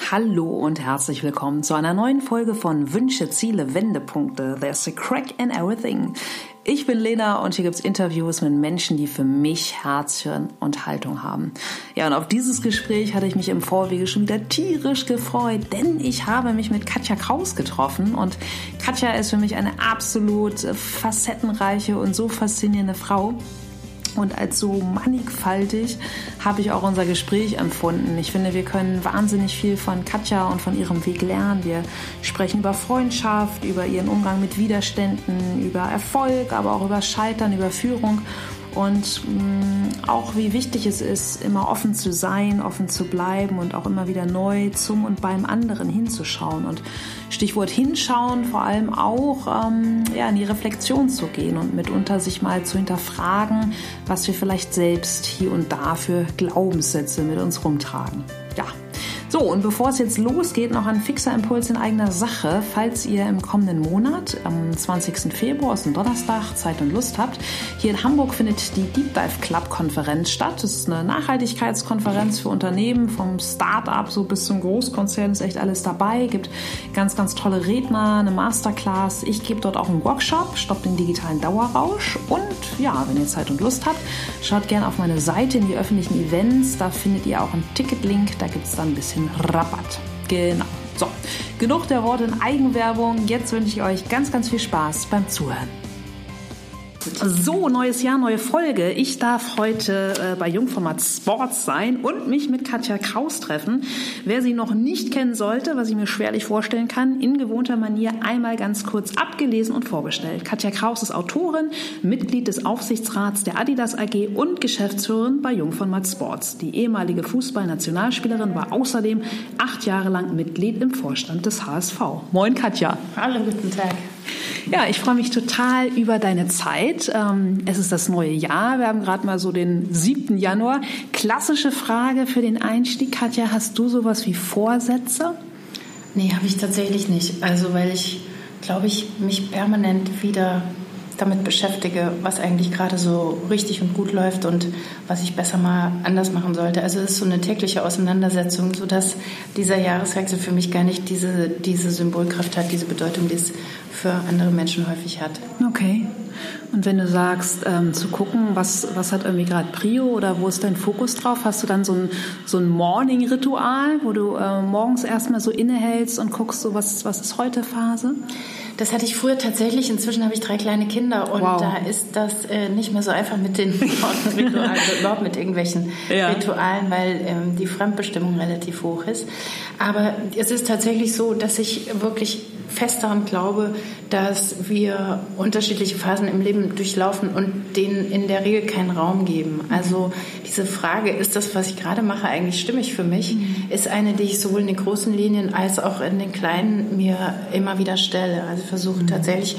Hallo und herzlich willkommen zu einer neuen Folge von Wünsche, Ziele, Wendepunkte. There's a crack in everything. Ich bin Lena und hier gibt's Interviews mit Menschen, die für mich Herz, Hirn und Haltung haben. Ja, und auf dieses Gespräch hatte ich mich im Vorwege schon wieder tierisch gefreut, denn ich habe mich mit Katja Kraus getroffen und Katja ist für mich eine absolut facettenreiche und so faszinierende Frau. Und als so mannigfaltig habe ich auch unser Gespräch empfunden. Ich finde, wir können wahnsinnig viel von Katja und von ihrem Weg lernen. Wir sprechen über Freundschaft, über ihren Umgang mit Widerständen, über Erfolg, aber auch über Scheitern, über Führung und mh, mm, auch wie wichtig es ist, immer offen zu sein, offen zu bleiben und auch immer wieder neu zum und beim anderen hinzuschauen. Und Stichwort hinschauen, vor allem auch ähm, ja, in die Reflexion zu gehen und mitunter sich mal zu hinterfragen, was wir vielleicht selbst hier und da für Glaubenssätze mit uns rumtragen. Ja, so, und bevor es jetzt losgeht, noch ein fixer Impuls in eigener Sache. Falls ihr im kommenden Monat, am 20. Februar, ist ein Donnerstag, Zeit und Lust habt, hier in Hamburg findet die Deep Dive Club Konferenz statt. Das ist eine Nachhaltigkeitskonferenz für Unternehmen, vom Start-up so bis zum Großkonzern ist echt alles dabei. Gibt ganz, ganz tolle Redner, eine Masterclass. Ich gebe dort auch einen Workshop, stoppt den digitalen Dauerrausch. Und ja, wenn ihr Zeit und Lust habt, schaut gerne auf meine Seite in die öffentlichen Events. Da findet ihr auch einen Ticketlink. Da gibt es dann ein bisschen Rabatt. Genau. So, genug der Worte in Eigenwerbung. Jetzt wünsche ich euch ganz, ganz viel Spaß beim Zuhören. So, neues Jahr, neue Folge. Ich darf heute äh, bei Jungformat Sports sein und mich mit Katja Kraus treffen. Wer sie noch nicht kennen sollte, was ich mir schwerlich vorstellen kann, in gewohnter Manier einmal ganz kurz abgelesen und vorgestellt. Katja Kraus ist Autorin, Mitglied des Aufsichtsrats der Adidas AG und Geschäftsführerin bei Jungformat Sports. Die ehemalige Fußballnationalspielerin war außerdem acht Jahre lang Mitglied im Vorstand des HSV. Moin Katja. Hallo, guten Tag. Ja, ich freue mich total über deine Zeit. Ähm, es ist das neue Jahr. Wir haben gerade mal so den 7. Januar. Klassische Frage für den Einstieg. Katja, hast du sowas wie Vorsätze? Nee, habe ich tatsächlich nicht. Also, weil ich, glaube ich, mich permanent wieder damit beschäftige, was eigentlich gerade so richtig und gut läuft und was ich besser mal anders machen sollte. Also es ist so eine tägliche Auseinandersetzung, sodass dieser Jahreswechsel für mich gar nicht diese, diese Symbolkraft hat, diese Bedeutung, die es für andere Menschen häufig hat. Okay. Und wenn du sagst, ähm, zu gucken, was, was hat irgendwie gerade Prio oder wo ist dein Fokus drauf, hast du dann so ein, so ein Morning-Ritual, wo du äh, morgens erstmal so innehältst und guckst, so was, was ist heute Phase? Das hatte ich früher tatsächlich. Inzwischen habe ich drei kleine Kinder und wow. da ist das äh, nicht mehr so einfach mit den Ritualen, also überhaupt mit irgendwelchen ja. Ritualen, weil ähm, die Fremdbestimmung relativ hoch ist. Aber es ist tatsächlich so, dass ich wirklich fest daran glaube, dass wir unterschiedliche Phasen im Leben durchlaufen und denen in der Regel keinen Raum geben. Also diese Frage, ist das, was ich gerade mache, eigentlich stimmig für mich, mhm. ist eine, die ich sowohl in den großen Linien als auch in den kleinen mir immer wieder stelle. Also versuche mhm. tatsächlich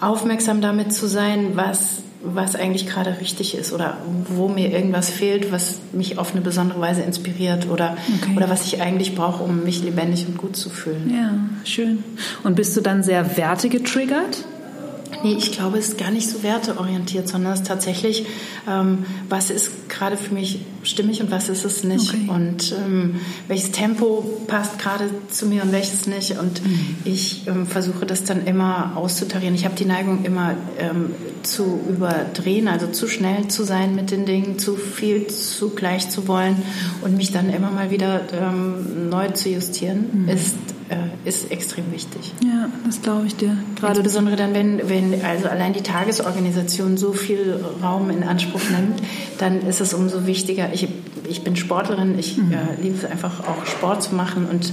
aufmerksam damit zu sein, was was eigentlich gerade richtig ist oder wo mir irgendwas fehlt, was mich auf eine besondere Weise inspiriert oder, okay. oder was ich eigentlich brauche, um mich lebendig und gut zu fühlen. Ja, schön. Und bist du dann sehr wertegetriggert? Nee, ich glaube, es ist gar nicht so werteorientiert, sondern es ist tatsächlich, ähm, was ist gerade für mich stimmig und was ist es nicht. Okay. Und ähm, welches Tempo passt gerade zu mir und welches nicht. Und mhm. ich ähm, versuche das dann immer auszutarieren. Ich habe die Neigung, immer ähm, zu überdrehen, also zu schnell zu sein mit den Dingen, zu viel zu gleich zu wollen und mich dann immer mal wieder ähm, neu zu justieren, mhm. ist äh, ist extrem wichtig. Ja, das glaube ich dir. Gerade Insbesondere dann, wenn, wenn also allein die Tagesorganisation so viel Raum in Anspruch nimmt, dann ist es umso wichtiger. Ich, ich bin Sportlerin, ich mhm. äh, liebe es einfach auch Sport zu machen und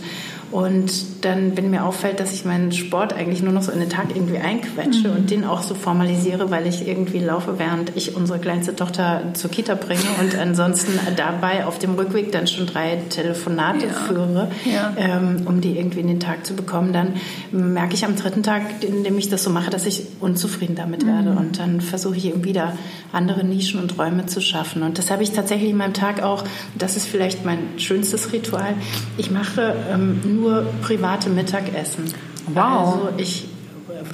und dann, wenn mir auffällt, dass ich meinen Sport eigentlich nur noch so in den Tag irgendwie einquetsche mhm. und den auch so formalisiere, weil ich irgendwie laufe, während ich unsere kleinste Tochter zur Kita bringe und ansonsten dabei auf dem Rückweg dann schon drei Telefonate ja. führe, ja. Ähm, um die irgendwie in den Tag zu bekommen, dann merke ich am dritten Tag, indem ich das so mache, dass ich unzufrieden damit mhm. werde. Und dann versuche ich eben wieder andere Nischen und Räume zu schaffen. Und das habe ich tatsächlich in meinem Tag auch, das ist vielleicht mein schönstes Ritual. Ich mache ähm, nur private Mittagessen. Wow. Also ich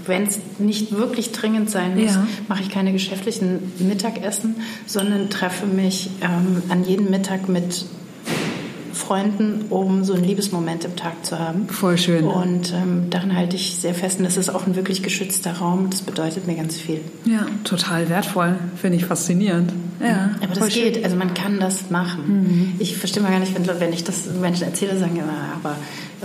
wenn es nicht wirklich dringend sein muss, ja. mache ich keine geschäftlichen Mittagessen, sondern treffe mich ähm, an jedem Mittag mit Freunden, um so einen Liebesmoment im Tag zu haben. Voll schön. Und ähm, daran halte ich sehr fest. Und das ist auch ein wirklich geschützter Raum. Das bedeutet mir ganz viel. Ja, total wertvoll. Finde ich faszinierend. Ja, aber das geht. Schön. Also man kann das machen. Mhm. Ich verstehe mal gar nicht, wenn, wenn ich das Menschen erzähle, sagen aber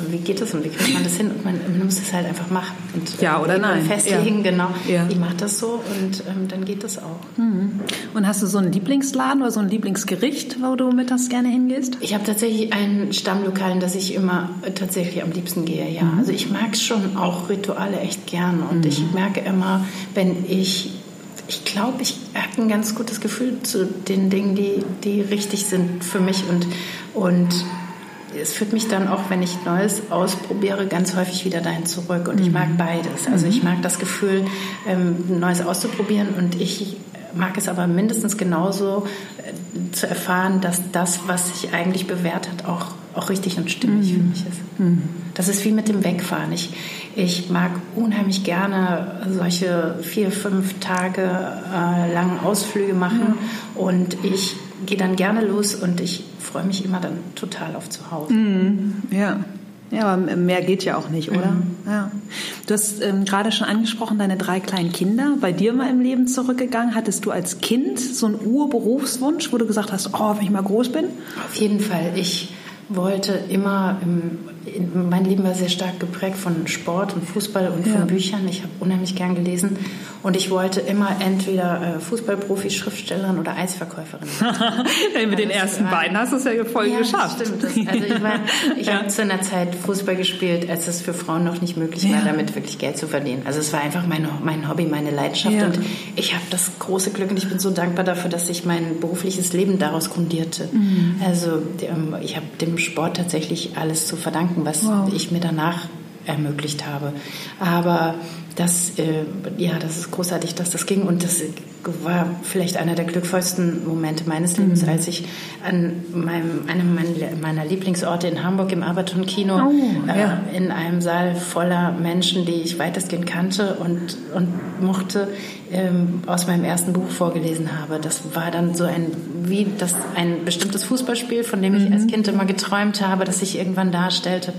wie geht das und wie kriegt man das hin? Und man, man muss es halt einfach machen. Und, ja oder nein. Festlegen, ja. genau. Ja. Ich mache das so und ähm, dann geht das auch. Mhm. Und hast du so einen Lieblingsladen oder so ein Lieblingsgericht, wo du mittags gerne hingehst? Ich habe tatsächlich ein Stammlokal, in das ich immer tatsächlich am liebsten gehe, ja. Mhm. Also ich mag schon auch Rituale echt gern und mhm. ich merke immer, wenn ich ich glaube, ich habe ein ganz gutes Gefühl zu den Dingen, die, die richtig sind für mich und, und es führt mich dann auch, wenn ich Neues ausprobiere, ganz häufig wieder dahin zurück. Und ich mag mhm. beides. Also ich mhm. mag das Gefühl, ähm, Neues auszuprobieren und ich mag es aber mindestens genauso äh, zu erfahren, dass das, was sich eigentlich bewährt hat, auch, auch richtig und stimmig mhm. für mich ist. Mhm. Das ist wie mit dem Wegfahren. Ich, ich mag unheimlich gerne solche vier, fünf Tage äh, langen Ausflüge machen mhm. und ich gehe dann gerne los und ich freue mich immer dann total auf zu Hause. Mhm. Ja. Ja, aber mehr geht ja auch nicht, oder? Mhm. Ja. Du hast ähm, gerade schon angesprochen, deine drei kleinen Kinder. Bei dir mal im Leben zurückgegangen. Hattest du als Kind so einen Urberufswunsch, wo du gesagt hast, oh, wenn ich mal groß bin? Auf jeden Fall. Ich wollte immer, im, mein Leben war sehr stark geprägt von Sport und Fußball und ja. von Büchern. Ich habe unheimlich gern gelesen und ich wollte immer entweder äh, Fußballprofi, Schriftstellerin oder Eisverkäuferin. Mit den ersten war, beiden hast du es ja voll ja, geschafft. Stimmt. Das, also ich, war, ich ja. habe zu einer Zeit Fußball gespielt, als es für Frauen noch nicht möglich war, damit wirklich Geld zu verdienen. Also es war einfach mein, mein Hobby, meine Leidenschaft und ich habe das große Glück und ich bin so dankbar dafür, dass sich mein berufliches Leben daraus grundierte. Mhm. Also ähm, ich habe dem Sport tatsächlich alles zu verdanken, was wow. ich mir danach ermöglicht habe. Aber das, äh, ja, das ist großartig, dass das ging und das war vielleicht einer der glückvollsten Momente meines Lebens, mhm. als ich an meinem, einem meiner Lieblingsorte in Hamburg im Aberton Kino oh, ja. äh, in einem Saal voller Menschen, die ich weitestgehend kannte und, und mochte, ähm, aus meinem ersten Buch vorgelesen habe. Das war dann so ein, wie das ein bestimmtes Fußballspiel, von dem ich mhm. als Kind immer geträumt habe, das sich irgendwann darstellte,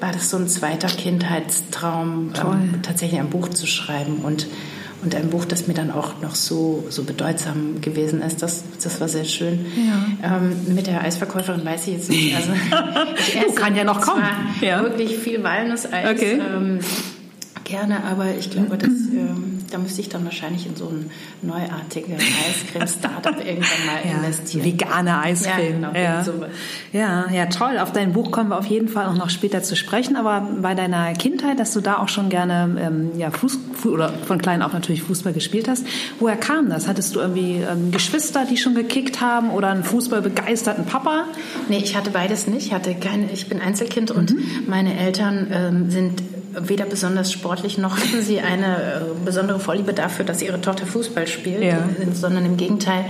war das so ein zweiter Kindheitstraum, ähm, tatsächlich ein Buch zu schreiben und und ein Buch, das mir dann auch noch so, so bedeutsam gewesen ist. Das, das war sehr schön. Ja. Ähm, mit der Eisverkäuferin weiß ich jetzt nicht. Also, ich esse kann ja noch kommen. Ja. Wirklich viel Walnusseis. Okay. Ähm, gerne, aber ich glaube, dass. Ähm, da müsste ich dann wahrscheinlich in so ein neuartiges Eiscreme-Startup irgendwann mal ja, investieren. Vegane Eiscreme. Ja, genau, ja. ja, ja, toll. Auf dein Buch kommen wir auf jeden Fall auch noch später zu sprechen. Aber bei deiner Kindheit, dass du da auch schon gerne ähm, ja, Fuß, oder von klein auf natürlich Fußball gespielt hast, woher kam das? Hattest du irgendwie ähm, Geschwister, die schon gekickt haben oder einen fußballbegeisterten Papa? Nee, ich hatte beides nicht. Ich, hatte keine, ich bin Einzelkind mhm. und meine Eltern ähm, sind weder besonders sportlich noch hatten sie eine äh, besondere Vorliebe dafür, dass ihre Tochter Fußball spielt, ja. sondern im Gegenteil,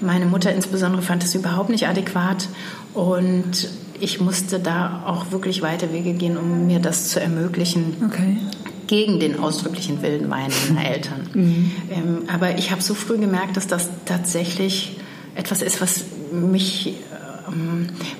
meine Mutter insbesondere fand es überhaupt nicht adäquat und ich musste da auch wirklich weite Wege gehen, um mir das zu ermöglichen. Okay gegen den ausdrücklichen Willen meiner Eltern. Mhm. Ähm, aber ich habe so früh gemerkt, dass das tatsächlich etwas ist, was mich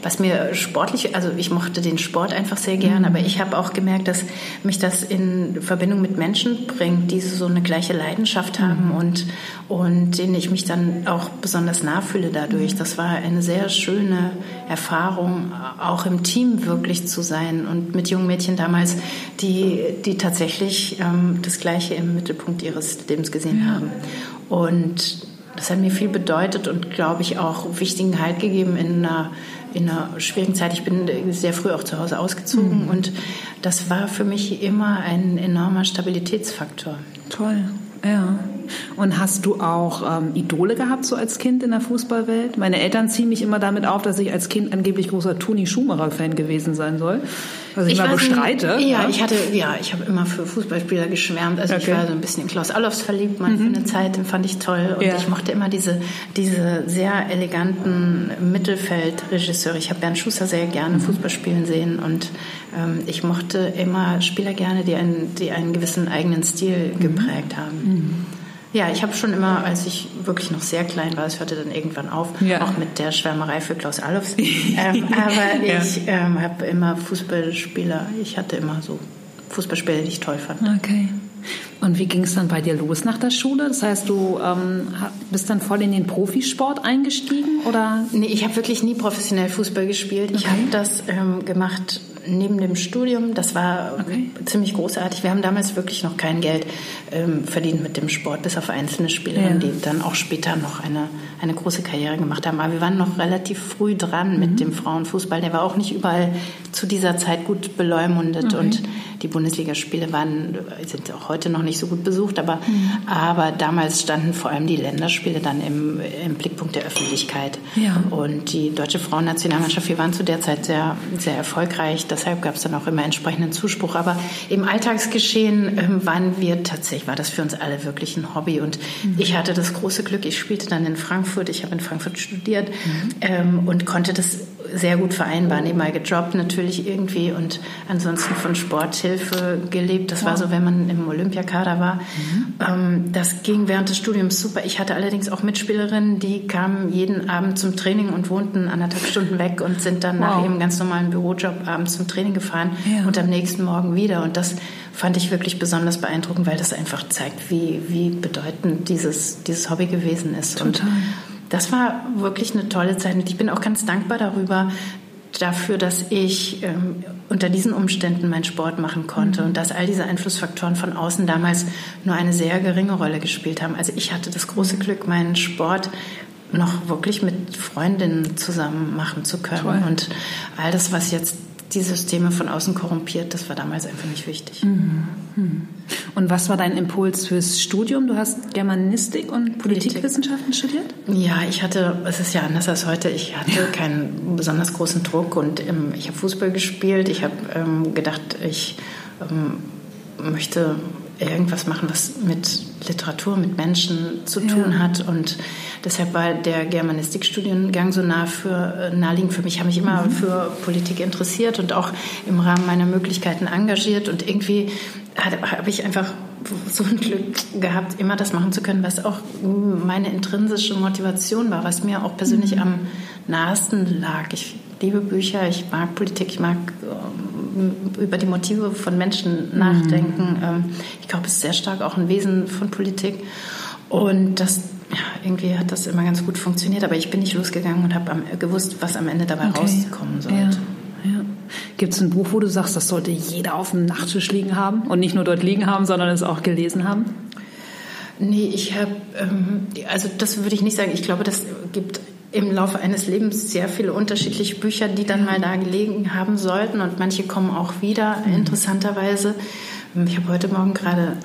was mir sportlich, also ich mochte den Sport einfach sehr gern, mhm. aber ich habe auch gemerkt, dass mich das in Verbindung mit Menschen bringt, die so eine gleiche Leidenschaft haben mhm. und, und denen ich mich dann auch besonders nah fühle dadurch. Mhm. Das war eine sehr schöne Erfahrung, auch im Team wirklich zu sein und mit jungen Mädchen damals, die, die tatsächlich ähm, das Gleiche im Mittelpunkt ihres Lebens gesehen ja. haben. Und das hat mir viel bedeutet und, glaube ich, auch wichtigen Halt gegeben in einer, in einer schwierigen Zeit. Ich bin sehr früh auch zu Hause ausgezogen mhm. und das war für mich immer ein enormer Stabilitätsfaktor. Toll, ja. Und hast du auch ähm, Idole gehabt, so als Kind in der Fußballwelt? Meine Eltern ziehen mich immer damit auf, dass ich als Kind angeblich großer Toni Schumacher-Fan gewesen sein soll. Was ich, ich immer bestreite. Ja, ja, ich hatte, ja, ich habe immer für Fußballspieler geschwärmt. Also okay. ich war so ein bisschen in Klaus Allofs verliebt, mal mhm. für eine Zeit, den fand ich toll. Und ja. ich mochte immer diese, diese sehr eleganten Mittelfeldregisseure. Ich habe Bernd Schuster sehr gerne mhm. Fußball spielen sehen und ähm, ich mochte immer Spieler gerne, die einen, die einen gewissen eigenen Stil mhm. geprägt haben. Ja, ich habe schon immer, als ich wirklich noch sehr klein war, es hörte dann irgendwann auf, ja. auch mit der Schwärmerei für Klaus Allofs. ähm, aber ja. ich ähm, habe immer Fußballspieler, ich hatte immer so Fußballspieler, die ich toll fand. Okay. Und wie ging es dann bei dir los nach der Schule? Das heißt, du ähm, bist dann voll in den Profisport eingestiegen? Oder? Nee, ich habe wirklich nie professionell Fußball gespielt. Okay. Ich habe das ähm, gemacht neben dem Studium. Das war okay. ziemlich großartig. Wir haben damals wirklich noch kein Geld ähm, verdient mit dem Sport, bis auf einzelne Spielerinnen, ja. die dann auch später noch eine, eine große Karriere gemacht haben. Aber wir waren noch relativ früh dran mhm. mit dem Frauenfußball. Der war auch nicht überall zu dieser Zeit gut beleumundet okay. und die Bundesligaspiele waren, sind auch heute noch nicht so gut besucht, aber, mhm. aber damals standen vor allem die Länderspiele dann im, im Blickpunkt der Öffentlichkeit. Ja. Und die deutsche Frauennationalmannschaft, wir waren zu der Zeit sehr, sehr erfolgreich deshalb gab es dann auch immer entsprechenden Zuspruch. Aber im Alltagsgeschehen ähm, waren wir tatsächlich, war das für uns alle wirklich ein Hobby. Und mhm. ich hatte das große Glück, ich spielte dann in Frankfurt, ich habe in Frankfurt studiert mhm. ähm, und konnte das sehr gut vereinbaren. Nebenbei gejobbt natürlich irgendwie und ansonsten von Sporthilfe gelebt. Das war so, wenn man im Olympiakader war. Mhm. Ähm, das ging während des Studiums super. Ich hatte allerdings auch Mitspielerinnen, die kamen jeden Abend zum Training und wohnten anderthalb Stunden weg und sind dann wow. nach ihrem ganz normalen Bürojob abends zum Training gefahren ja. und am nächsten Morgen wieder. Und das fand ich wirklich besonders beeindruckend, weil das einfach zeigt, wie, wie bedeutend dieses, dieses Hobby gewesen ist. Total. Und das war wirklich eine tolle Zeit und ich bin auch ganz dankbar darüber, dafür, dass ich ähm, unter diesen Umständen meinen Sport machen konnte mhm. und dass all diese Einflussfaktoren von außen damals nur eine sehr geringe Rolle gespielt haben. Also ich hatte das große Glück, meinen Sport noch wirklich mit Freundinnen zusammen machen zu können. Toll. Und all das, was jetzt die Systeme von außen korrumpiert, das war damals einfach nicht wichtig. Mhm. Und was war dein Impuls fürs Studium? Du hast Germanistik und Politikwissenschaften Politik. studiert? Ja, ich hatte, es ist ja anders als heute, ich hatte ja. keinen besonders großen Druck und ähm, ich habe Fußball gespielt. Ich habe ähm, gedacht, ich ähm, möchte irgendwas machen, was mit Literatur, mit Menschen zu tun ja. hat. Und deshalb war der Germanistikstudiengang so nah für, äh, naheliegend für mich. Ich habe mich immer mhm. für Politik interessiert und auch im Rahmen meiner Möglichkeiten engagiert. Und irgendwie habe ich einfach so ein Glück gehabt, immer das machen zu können, was auch meine intrinsische Motivation war, was mir auch persönlich mhm. am nahesten lag. Ich liebe Bücher, ich mag Politik, ich mag ähm, über die Motive von Menschen nachdenken. Mhm. ich glaube, es ist sehr stark auch ein Wesen von Politik. Und das, ja, irgendwie hat das immer ganz gut funktioniert, aber ich bin nicht losgegangen und habe gewusst, was am Ende dabei okay. rauskommen sollte. Ja. Gibt es ein Buch, wo du sagst, das sollte jeder auf dem Nachttisch liegen haben und nicht nur dort liegen haben, sondern es auch gelesen haben? Nee, ich habe, ähm, also das würde ich nicht sagen. Ich glaube, das gibt im Laufe eines Lebens sehr viele unterschiedliche Bücher, die dann mal da gelegen haben sollten und manche kommen auch wieder, mhm. interessanterweise. Ich habe heute Morgen gerade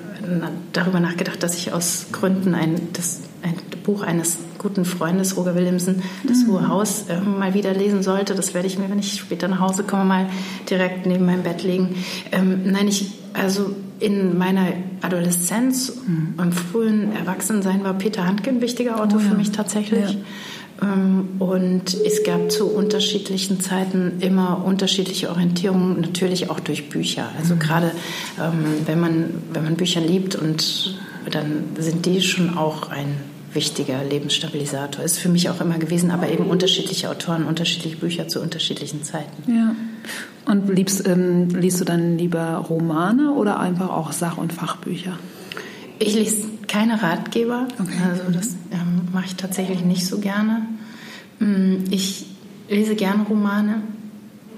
darüber nachgedacht, dass ich aus Gründen ein, das, ein Buch eines guten Freundes, Roger Williamson, Das mhm. Hohe Haus, äh, mal wieder lesen sollte. Das werde ich mir, wenn ich später nach Hause komme, mal direkt neben meinem Bett legen. Ähm, nein, ich, also in meiner Adoleszenz, mhm. im frühen Erwachsensein war Peter Handke ein wichtiger Autor oh, ja. für mich tatsächlich. Ja. Ähm, und es gab zu unterschiedlichen Zeiten immer unterschiedliche Orientierungen, natürlich auch durch Bücher. Also mhm. gerade ähm, wenn, man, wenn man Bücher liebt und dann sind die schon auch ein wichtiger Lebensstabilisator. Ist für mich auch immer gewesen, aber eben unterschiedliche Autoren, unterschiedliche Bücher zu unterschiedlichen Zeiten. Ja. Und liebst, ähm, liest du dann lieber Romane oder einfach auch Sach- und Fachbücher? Ich lese keine Ratgeber. Okay. Also das ähm, mache ich tatsächlich nicht so gerne. Mm, ich lese gerne Romane.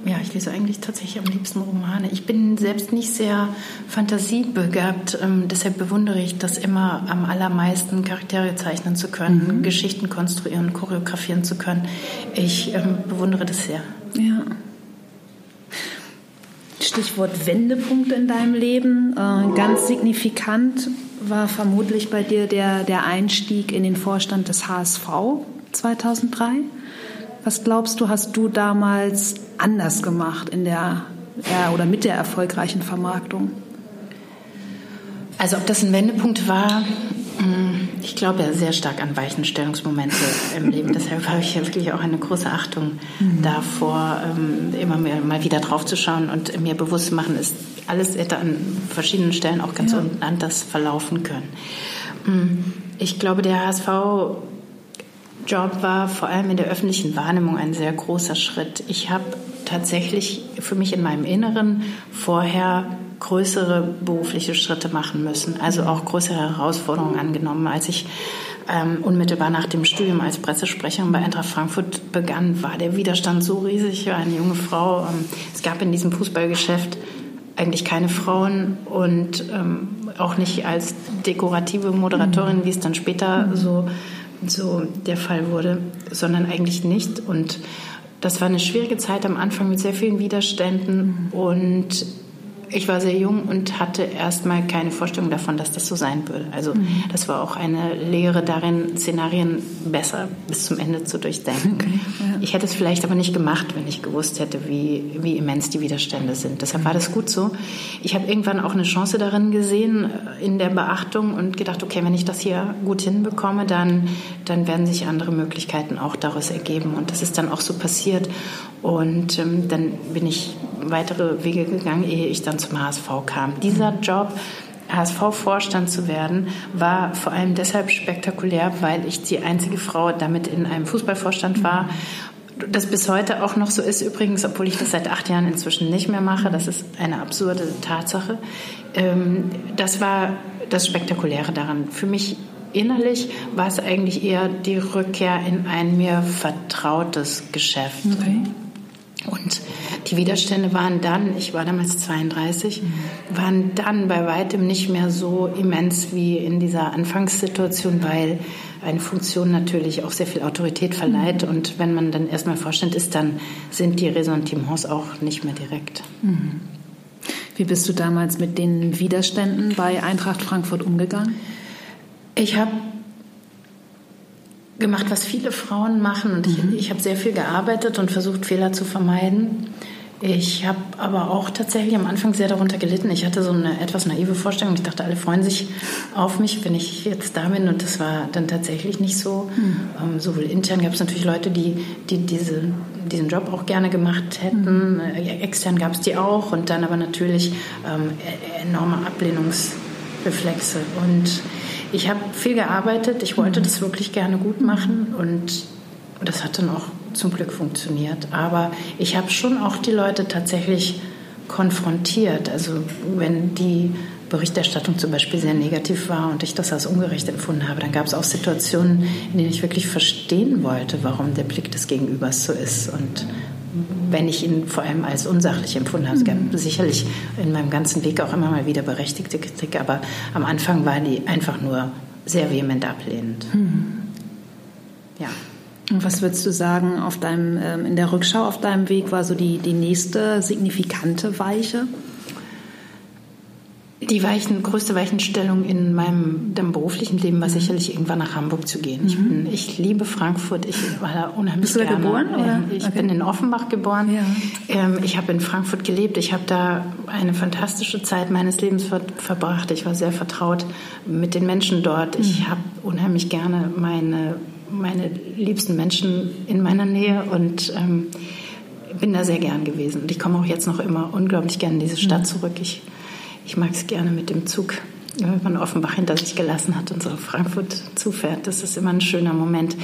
Ja, ich lese eigentlich tatsächlich am liebsten Romane. Ich bin selbst nicht sehr fantasiebegabt, ähm, deshalb bewundere ich das immer am allermeisten, Charaktere zeichnen zu können, mhm. Geschichten konstruieren, choreografieren zu können. Ich ähm, bewundere das sehr. Ja. Stichwort Wendepunkt in deinem Leben. Äh, ganz signifikant war vermutlich bei dir der, der Einstieg in den Vorstand des HSV 2003. Was glaubst du, hast du damals anders gemacht in der ja, oder mit der erfolgreichen Vermarktung? Also ob das ein Wendepunkt war, hm, ich glaube ja sehr stark an Weichenstellungsmomente im Leben. Deshalb habe ich ja wirklich auch eine große Achtung mhm. davor, ähm, immer mehr, mal wieder draufzuschauen und mir bewusst zu machen, ist alles hätte an verschiedenen Stellen auch ganz ja. anders verlaufen können. Hm. Ich glaube, der HSV Job war vor allem in der öffentlichen Wahrnehmung ein sehr großer Schritt. Ich habe tatsächlich für mich in meinem Inneren vorher größere berufliche Schritte machen müssen, also auch größere Herausforderungen angenommen. Als ich ähm, unmittelbar nach dem Studium als Pressesprecherin bei Eintracht Frankfurt begann, war der Widerstand so riesig. Ich war eine junge Frau. Ähm, es gab in diesem Fußballgeschäft eigentlich keine Frauen und ähm, auch nicht als dekorative Moderatorin, wie es dann später so so der Fall wurde, sondern eigentlich nicht. Und das war eine schwierige Zeit am Anfang mit sehr vielen Widerständen und ich war sehr jung und hatte erstmal keine Vorstellung davon, dass das so sein würde. Also mhm. das war auch eine Lehre darin, Szenarien besser bis zum Ende zu durchdenken. Okay, ja. Ich hätte es vielleicht aber nicht gemacht, wenn ich gewusst hätte, wie, wie immens die Widerstände sind. Deshalb war das gut so. Ich habe irgendwann auch eine Chance darin gesehen, äh, in der Beachtung und gedacht, okay, wenn ich das hier gut hinbekomme, dann, dann werden sich andere Möglichkeiten auch daraus ergeben. Und das ist dann auch so passiert. Und ähm, dann bin ich weitere Wege gegangen, ehe ich dann zum HSV kam. Dieser Job, HSV-Vorstand zu werden, war vor allem deshalb spektakulär, weil ich die einzige Frau damit in einem Fußballvorstand war. Das bis heute auch noch so ist, übrigens, obwohl ich das seit acht Jahren inzwischen nicht mehr mache. Das ist eine absurde Tatsache. Ähm, das war das Spektakuläre daran. Für mich innerlich war es eigentlich eher die Rückkehr in ein mir vertrautes Geschäft. Okay. Und die Widerstände waren dann, ich war damals 32, waren dann bei weitem nicht mehr so immens wie in dieser Anfangssituation, weil eine Funktion natürlich auch sehr viel Autorität verleiht. Mhm. Und wenn man dann erstmal Vorstand ist, dann sind die Ressentiments auch nicht mehr direkt. Mhm. Wie bist du damals mit den Widerständen bei Eintracht Frankfurt umgegangen? Ich habe gemacht, was viele Frauen machen. Und mhm. ich, ich habe sehr viel gearbeitet und versucht, Fehler zu vermeiden. Ich habe aber auch tatsächlich am Anfang sehr darunter gelitten. Ich hatte so eine etwas naive Vorstellung. Ich dachte, alle freuen sich auf mich, wenn ich jetzt da bin. Und das war dann tatsächlich nicht so. Mhm. Ähm, sowohl intern gab es natürlich Leute, die, die diese, diesen Job auch gerne gemacht hätten. Mhm. Äh, extern gab es die auch. Und dann aber natürlich ähm, e-, enorme Ablehnungsreflexe. Und ich habe viel gearbeitet, ich wollte das wirklich gerne gut machen und das hat dann auch zum Glück funktioniert. Aber ich habe schon auch die Leute tatsächlich konfrontiert. Also wenn die Berichterstattung zum Beispiel sehr negativ war und ich das als ungerecht empfunden habe, dann gab es auch Situationen, in denen ich wirklich verstehen wollte, warum der Blick des Gegenübers so ist und wenn ich ihn vor allem als unsachlich empfunden habe. Es gab mhm. sicherlich in meinem ganzen Weg auch immer mal wieder berechtigte Kritik, aber am Anfang war die einfach nur sehr vehement ablehnend. Mhm. Ja. Und was würdest du sagen, auf deinem, ähm, in der Rückschau auf deinem Weg war so die, die nächste signifikante Weiche? Die Weichen, größte Weichenstellung in meinem beruflichen Leben war mhm. sicherlich irgendwann nach Hamburg zu gehen. Ich, bin, ich liebe Frankfurt. Ich war da unheimlich Bist du da gerne. geboren? Oder? Ich okay. bin in Offenbach geboren. Ja. Ähm, ich habe in Frankfurt gelebt. Ich habe da eine fantastische Zeit meines Lebens ver verbracht. Ich war sehr vertraut mit den Menschen dort. Ich mhm. habe unheimlich gerne meine, meine liebsten Menschen in meiner Nähe und ähm, bin da sehr gern gewesen. Und ich komme auch jetzt noch immer unglaublich gerne in diese Stadt mhm. zurück. Ich ich mag es gerne mit dem Zug, wenn man Offenbach hinter sich gelassen hat und so auf Frankfurt zufährt. Das ist immer ein schöner Moment.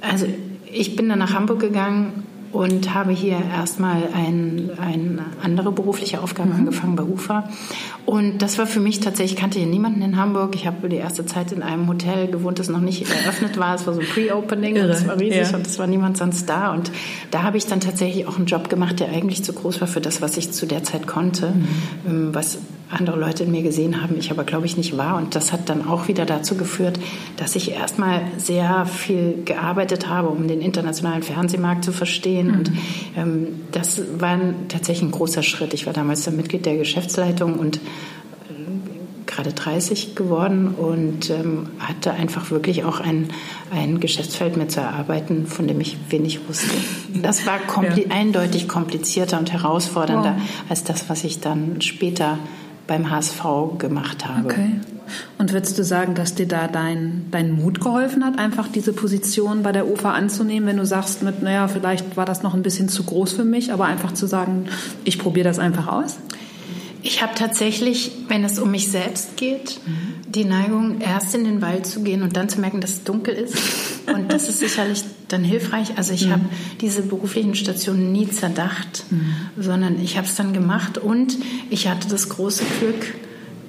Also ich bin dann nach Hamburg gegangen und habe hier erstmal ein, eine andere berufliche Aufgabe mhm. angefangen bei UFA. Und das war für mich tatsächlich, ich kannte hier niemanden in Hamburg. Ich habe die erste Zeit in einem Hotel gewohnt, das noch nicht eröffnet war. Es war so ein Pre-Opening und es war riesig ja. und es war niemand sonst da. Und da habe ich dann tatsächlich auch einen Job gemacht, der eigentlich zu groß war für das, was ich zu der Zeit konnte, mhm. Ähm, was andere Leute in mir gesehen haben, ich aber glaube ich nicht war. Und das hat dann auch wieder dazu geführt, dass ich erstmal sehr viel gearbeitet habe, um den internationalen Fernsehmarkt zu verstehen. Mhm. Und ähm, das war tatsächlich ein großer Schritt. Ich war damals dann Mitglied der Geschäftsleitung und äh, gerade 30 geworden und ähm, hatte einfach wirklich auch ein, ein Geschäftsfeld mit zu erarbeiten, von dem ich wenig wusste. Das war kompli ja. eindeutig komplizierter und herausfordernder wow. als das, was ich dann später beim HSV gemacht habe. Okay. Und würdest du sagen, dass dir da dein, dein Mut geholfen hat, einfach diese Position bei der UFA anzunehmen, wenn du sagst, mit, naja, vielleicht war das noch ein bisschen zu groß für mich, aber einfach zu sagen, ich probiere das einfach aus? Ich habe tatsächlich, wenn es um mich selbst geht, mhm. die Neigung, erst in den Wald zu gehen und dann zu merken, dass es dunkel ist. Und das ist sicherlich dann hilfreich. Also ich mhm. habe diese beruflichen Stationen nie zerdacht, mhm. sondern ich habe es dann gemacht und ich hatte das große Glück,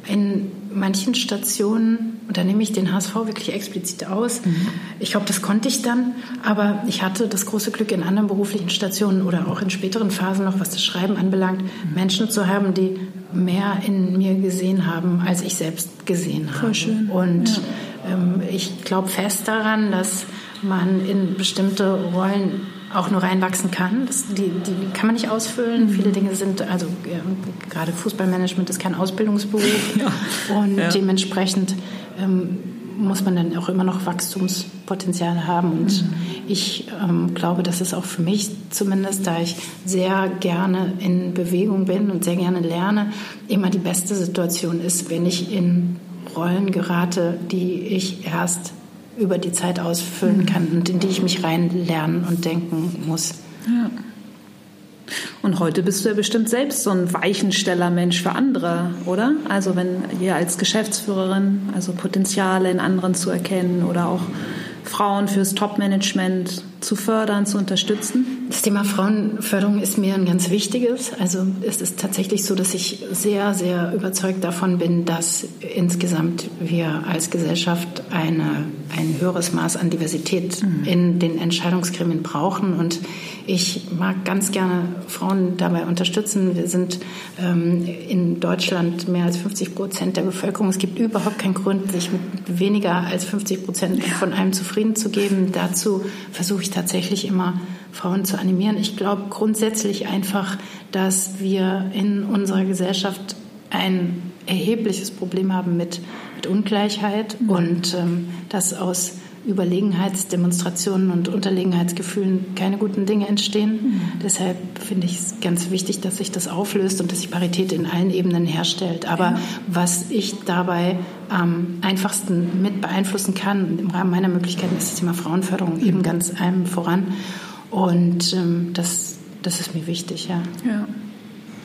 in manchen Stationen, und da nehme ich den HSV wirklich explizit aus, mhm. ich glaube, das konnte ich dann, aber ich hatte das große Glück, in anderen beruflichen Stationen oder auch in späteren Phasen noch, was das Schreiben anbelangt, mhm. Menschen zu haben, die mehr in mir gesehen haben, als ich selbst gesehen habe. Voll schön. Und ja. ähm, ich glaube fest daran, dass man in bestimmte Rollen auch nur reinwachsen kann. Das, die, die kann man nicht ausfüllen. Mhm. Viele Dinge sind, also ja, gerade Fußballmanagement ist kein Ausbildungsberuf ja. und ja. dementsprechend ähm, muss man dann auch immer noch Wachstumspotenzial haben. Und mhm. ich ähm, glaube, dass es auch für mich zumindest, da ich sehr gerne in Bewegung bin und sehr gerne lerne, immer die beste Situation ist, wenn ich in Rollen gerate, die ich erst über die Zeit ausfüllen kann und in die ich mich reinlernen und denken muss. Ja. Und heute bist du ja bestimmt selbst so ein Weichensteller-Mensch für andere, oder? Also wenn ihr als Geschäftsführerin, also Potenziale in anderen zu erkennen oder auch Frauen fürs Top-Management zu fördern, zu unterstützen? Das Thema Frauenförderung ist mir ein ganz wichtiges. Also es ist tatsächlich so, dass ich sehr, sehr überzeugt davon bin, dass insgesamt wir als Gesellschaft eine, ein höheres Maß an Diversität mhm. in den Entscheidungsgremien brauchen. Und ich mag ganz gerne Frauen dabei unterstützen. Wir sind ähm, in Deutschland mehr als 50 Prozent der Bevölkerung. Es gibt überhaupt keinen Grund, sich mit weniger als 50 Prozent von einem zufrieden zu geben. Dazu versuche ich tatsächlich immer Frauen zu animieren. Ich glaube grundsätzlich einfach, dass wir in unserer Gesellschaft ein erhebliches Problem haben mit, mit Ungleichheit mhm. und ähm, dass aus Überlegenheitsdemonstrationen und Unterlegenheitsgefühlen keine guten Dinge entstehen. Mhm. Deshalb finde ich es ganz wichtig, dass sich das auflöst und dass sich Parität in allen Ebenen herstellt. Aber ja. was ich dabei am einfachsten mit beeinflussen kann, im Rahmen meiner Möglichkeiten, ist das Thema Frauenförderung mhm. eben ganz einem voran. Und ähm, das, das ist mir wichtig, ja. ja.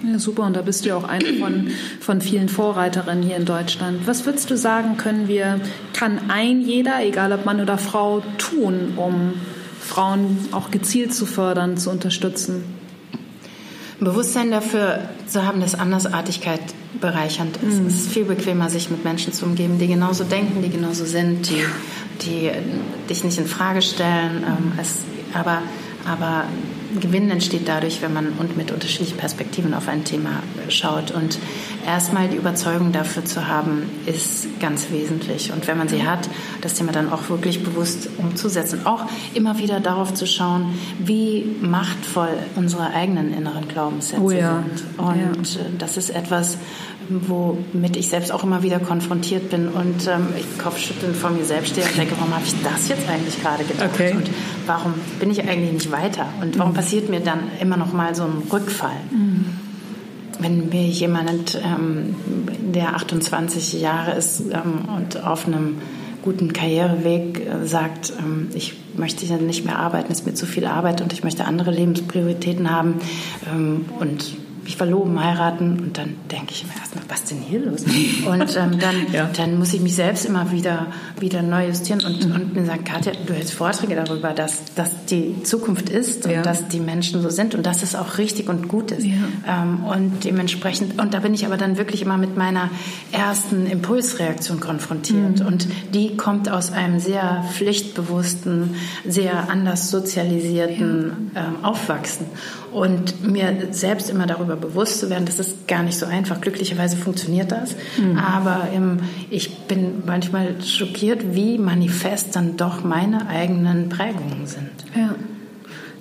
Ja, super. Und da bist du ja auch eine von, von vielen Vorreiterinnen hier in Deutschland. Was würdest du sagen, können wir, kann ein jeder, egal ob Mann oder Frau, tun, um Frauen auch gezielt zu fördern, zu unterstützen? Bewusstsein dafür zu haben, dass Andersartigkeit bereichernd ist. Mhm. Es ist viel bequemer, sich mit Menschen zu umgeben, die genauso denken, die genauso sind, die, die dich nicht in Frage stellen. Ähm, es, aber, aber Gewinn entsteht dadurch, wenn man und mit unterschiedlichen Perspektiven auf ein Thema schaut. Und erstmal die Überzeugung dafür zu haben, ist ganz wesentlich. Und wenn man sie hat, das Thema dann auch wirklich bewusst umzusetzen. Auch immer wieder darauf zu schauen, wie machtvoll unsere eigenen inneren Glaubenssätze oh ja. sind. Und ja. Das ist etwas, womit ich selbst auch immer wieder konfrontiert bin und ähm, ich Kopfschütteln vor mir selbst stehe und denke, warum habe ich das jetzt eigentlich gerade gedacht okay. und warum bin ich eigentlich nicht weiter und warum mhm. passiert mir dann immer noch mal so ein Rückfall? Mhm. Wenn mir jemand, ähm, der 28 Jahre ist ähm, und auf einem guten Karriereweg äh, sagt, ähm, ich möchte nicht mehr arbeiten, es ist mir zu viel Arbeit und ich möchte andere Lebensprioritäten haben ähm, und mich verloben, heiraten und dann denke ich mir erstmal, was ist denn hier los? Und ähm, dann, ja. dann muss ich mich selbst immer wieder, wieder neu justieren und, mhm. und mir sagen, Katja, du hältst Vorträge darüber, dass, dass die Zukunft ist und ja. dass die Menschen so sind und dass es auch richtig und gut ist. Ja. Ähm, und dementsprechend, und da bin ich aber dann wirklich immer mit meiner ersten Impulsreaktion konfrontiert mhm. und die kommt aus einem sehr pflichtbewussten, sehr anders sozialisierten ähm, Aufwachsen und mir selbst immer darüber bewusst zu werden, das ist gar nicht so einfach. Glücklicherweise funktioniert das, mhm. aber ähm, ich bin manchmal schockiert, wie manifest dann doch meine eigenen Prägungen sind. Ja.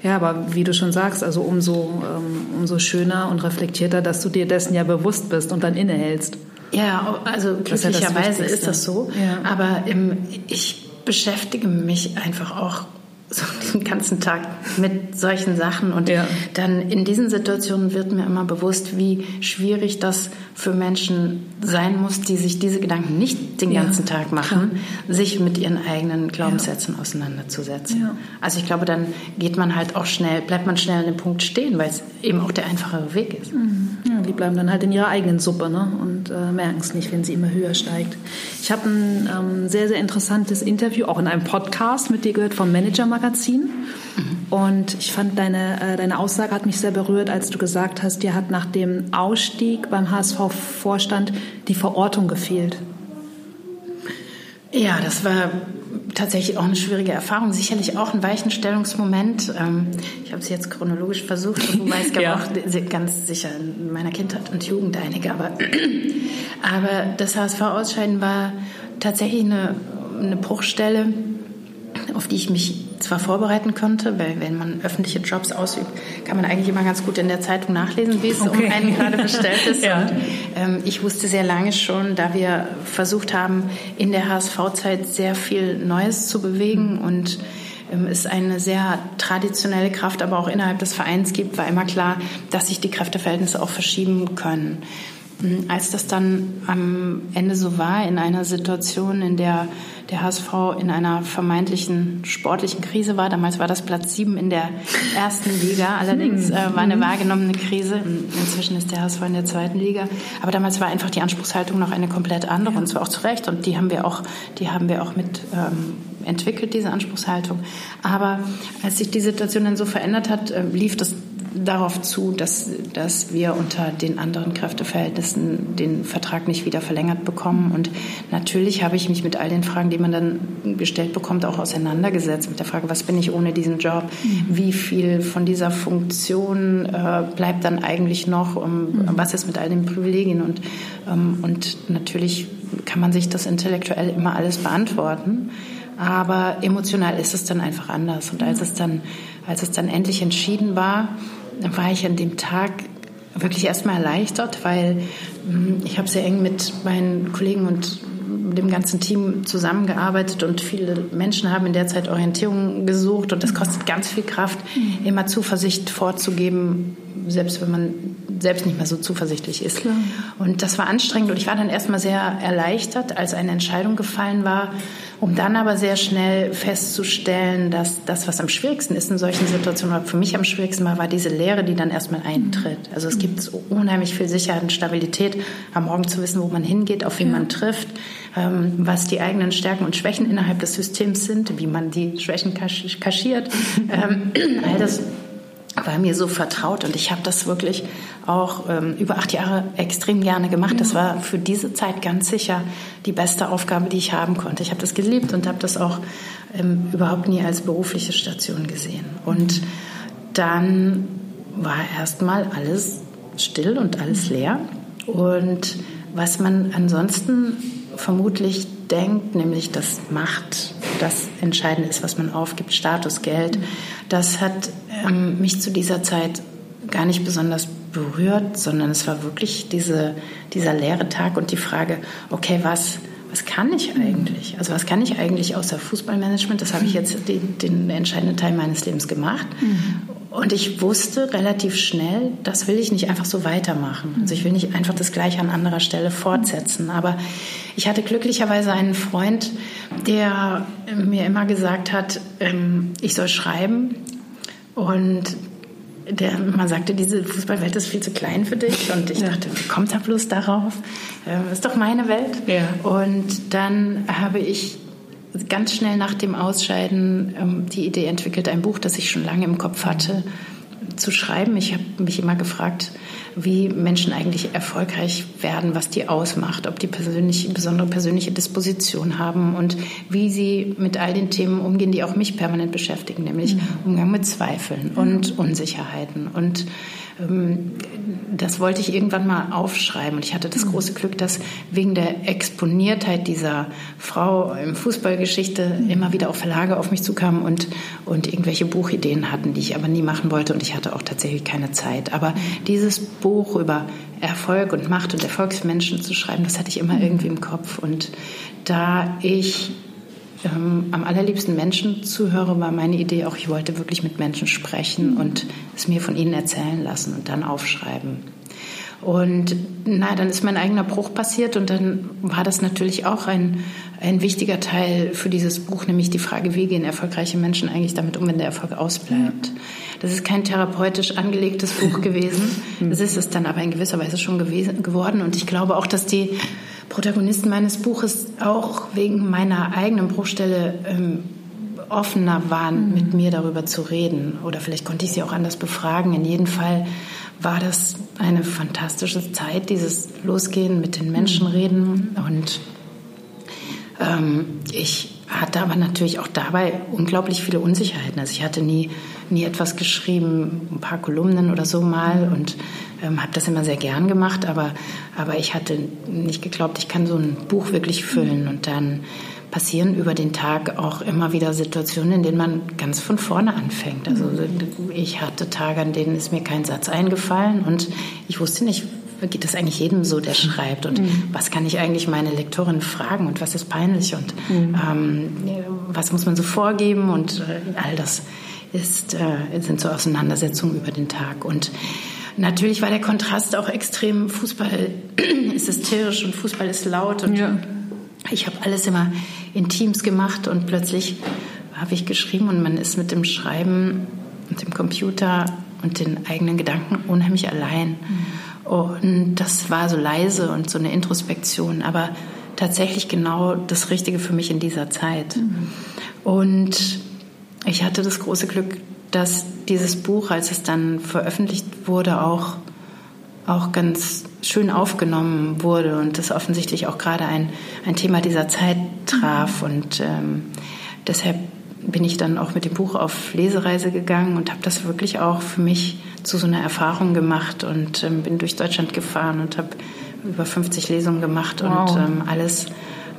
Ja, aber wie du schon sagst, also umso, ähm, umso schöner und reflektierter, dass du dir dessen ja bewusst bist und dann innehältst. Ja, also glücklicherweise ist das so. Ja. Aber ähm, ich beschäftige mich einfach auch so den ganzen Tag mit solchen Sachen. Und ja. dann in diesen Situationen wird mir immer bewusst, wie schwierig das für Menschen sein muss, die sich diese Gedanken nicht den ganzen ja, Tag machen, klar. sich mit ihren eigenen Glaubenssätzen ja. auseinanderzusetzen. Also ich glaube, dann geht man halt auch schnell, bleibt man schnell an dem Punkt stehen, weil es eben auch der einfachere Weg ist. Mhm. Ja, die bleiben dann halt in ihrer eigenen Suppe ne? und äh, merken es nicht, wenn sie immer höher steigt. Ich habe ein ähm, sehr, sehr interessantes Interview auch in einem Podcast mit dir gehört vom Manager Magazin. Und ich fand deine, äh, deine Aussage hat mich sehr berührt, als du gesagt hast, dir hat nach dem Ausstieg beim HSV-Vorstand die Verortung gefehlt. Ja, das war tatsächlich auch eine schwierige Erfahrung. Sicherlich auch ein Weichenstellungsmoment. Ähm, ich habe es jetzt chronologisch versucht, wobei es gab ja. auch ganz sicher in meiner Kindheit und Jugend einige. Aber, aber das HSV-Ausscheiden war tatsächlich eine, eine Bruchstelle auf die ich mich zwar vorbereiten konnte, weil wenn man öffentliche Jobs ausübt, kann man eigentlich immer ganz gut in der Zeitung nachlesen, wie es okay. um einen gerade bestellt ist. ja. Und ähm, ich wusste sehr lange schon, da wir versucht haben, in der HSV-Zeit sehr viel Neues zu bewegen und ähm, es eine sehr traditionelle Kraft, aber auch innerhalb des Vereins gibt, war immer klar, dass sich die Kräfteverhältnisse auch verschieben können. Als das dann am Ende so war, in einer Situation, in der der HSV in einer vermeintlichen sportlichen Krise war, damals war das Platz sieben in der ersten Liga, allerdings hm. äh, war eine mhm. wahrgenommene Krise. Inzwischen ist der HSV in der zweiten Liga. Aber damals war einfach die Anspruchshaltung noch eine komplett andere und zwar auch zu Recht. Und die haben wir auch, die haben wir auch mit ähm, entwickelt, diese Anspruchshaltung. Aber als sich die Situation dann so verändert hat, äh, lief das darauf zu, dass, dass wir unter den anderen Kräfteverhältnissen den Vertrag nicht wieder verlängert bekommen. Und natürlich habe ich mich mit all den Fragen, die man dann gestellt bekommt, auch auseinandergesetzt. Mit der Frage, was bin ich ohne diesen Job? Mhm. Wie viel von dieser Funktion äh, bleibt dann eigentlich noch? Um, mhm. Was ist mit all den Privilegien? Und, ähm, und natürlich kann man sich das intellektuell immer alles beantworten. Aber emotional ist es dann einfach anders. Und als es dann, als es dann endlich entschieden war, war ich an dem Tag wirklich erstmal erleichtert, weil hm, ich habe sehr eng mit meinen Kollegen und dem ganzen Team zusammengearbeitet und viele Menschen haben in der Zeit Orientierung gesucht und das kostet ganz viel Kraft, mhm. immer Zuversicht vorzugeben, selbst wenn man selbst nicht mehr so zuversichtlich ist. Klar. Und das war anstrengend und ich war dann erstmal sehr erleichtert, als eine Entscheidung gefallen war, um dann aber sehr schnell festzustellen, dass das, was am schwierigsten ist in solchen Situationen, oder für mich am schwierigsten war, war diese Lehre, die dann erstmal eintritt. Also es gibt so unheimlich viel Sicherheit und Stabilität, am Morgen zu wissen, wo man hingeht, auf wen ja. man trifft, ähm, was die eigenen Stärken und Schwächen innerhalb des Systems sind, wie man die Schwächen kaschiert. ähm, all das war mir so vertraut und ich habe das wirklich auch ähm, über acht Jahre extrem gerne gemacht. Das war für diese Zeit ganz sicher die beste Aufgabe, die ich haben konnte. Ich habe das geliebt und habe das auch ähm, überhaupt nie als berufliche Station gesehen. Und dann war erstmal alles still und alles leer. Und was man ansonsten vermutlich denkt, nämlich dass Macht das Entscheidende ist, was man aufgibt, Status, Geld, das hat ähm, mich zu dieser Zeit gar nicht besonders berührt, sondern es war wirklich diese, dieser leere Tag und die Frage, okay, was, was kann ich eigentlich? Also was kann ich eigentlich außer Fußballmanagement? Das habe ich jetzt den, den entscheidenden Teil meines Lebens gemacht. Mhm. Und ich wusste relativ schnell, das will ich nicht einfach so weitermachen. Also ich will nicht einfach das Gleiche an anderer Stelle fortsetzen. Aber ich hatte glücklicherweise einen Freund, der mir immer gesagt hat, ähm, ich soll schreiben. Und der man sagte, diese Fußballwelt ist viel zu klein für dich. Und ich ja. dachte, wie kommt er bloß darauf? Ähm, ist doch meine Welt. Ja. Und dann habe ich ganz schnell nach dem Ausscheiden ähm, die Idee entwickelt, ein Buch, das ich schon lange im Kopf hatte, zu schreiben. Ich habe mich immer gefragt, wie Menschen eigentlich erfolgreich werden, was die ausmacht, ob die persönliche, besondere persönliche Disposition haben und wie sie mit all den Themen umgehen, die auch mich permanent beschäftigen, nämlich mhm. Umgang mit Zweifeln und Unsicherheiten und das wollte ich irgendwann mal aufschreiben. Und ich hatte das mhm. große Glück, dass wegen der Exponiertheit dieser Frau im Fußballgeschichte mhm. immer wieder auch Verlage auf mich zukamen und, und irgendwelche Buchideen hatten, die ich aber nie machen wollte. Und ich hatte auch tatsächlich keine Zeit. Aber mhm. dieses Buch über Erfolg und Macht und Erfolgsmenschen zu schreiben, das hatte ich immer irgendwie im Kopf. Und da ich ähm, am allerliebsten Menschen zuhöre, war meine Idee auch, ich wollte wirklich mit Menschen sprechen und es mir von ihnen erzählen lassen und dann aufschreiben. Und na, dann ist mein eigener Bruch passiert und dann war das natürlich auch ein, ein wichtiger Teil für dieses Buch, nämlich die Frage, wie gehen erfolgreiche Menschen eigentlich damit um, wenn der Erfolg ausbleibt. Das ist kein therapeutisch angelegtes Buch gewesen. Das ist es dann aber in gewisser Weise schon gewesen, geworden. Und ich glaube auch, dass die Protagonisten meines Buches auch wegen meiner eigenen Bruchstelle ähm, offener waren, mhm. mit mir darüber zu reden. Oder vielleicht konnte ich sie auch anders befragen. In jedem Fall war das eine fantastische Zeit, dieses Losgehen mit den Menschen mhm. reden. Und ähm, ich hatte aber natürlich auch dabei unglaublich viele Unsicherheiten. Also ich hatte nie, nie etwas geschrieben, ein paar Kolumnen oder so mal und ähm, habe das immer sehr gern gemacht, aber, aber ich hatte nicht geglaubt, ich kann so ein Buch wirklich füllen und dann passieren über den Tag auch immer wieder Situationen, in denen man ganz von vorne anfängt. Also ich hatte Tage, an denen ist mir kein Satz eingefallen und ich wusste nicht, geht das eigentlich jedem so, der schreibt und mhm. was kann ich eigentlich meine Lektorin fragen und was ist peinlich und mhm. ähm, was muss man so vorgeben und äh, all das ist, äh, sind so Auseinandersetzungen über den Tag und Natürlich war der Kontrast auch extrem. Fußball ist hysterisch und Fußball ist laut und ja. Ich habe alles immer in Teams gemacht und plötzlich habe ich geschrieben und man ist mit dem Schreiben und dem Computer und den eigenen Gedanken unheimlich allein. Mhm. Und das war so leise und so eine Introspektion, aber tatsächlich genau das Richtige für mich in dieser Zeit. Mhm. Und ich hatte das große Glück, dass dieses Buch, als es dann veröffentlicht wurde, auch auch ganz schön aufgenommen wurde und das offensichtlich auch gerade ein, ein Thema dieser Zeit traf. Und ähm, deshalb bin ich dann auch mit dem Buch auf Lesereise gegangen und habe das wirklich auch für mich zu so einer Erfahrung gemacht und ähm, bin durch Deutschland gefahren und habe über 50 Lesungen gemacht wow. und ähm, alles,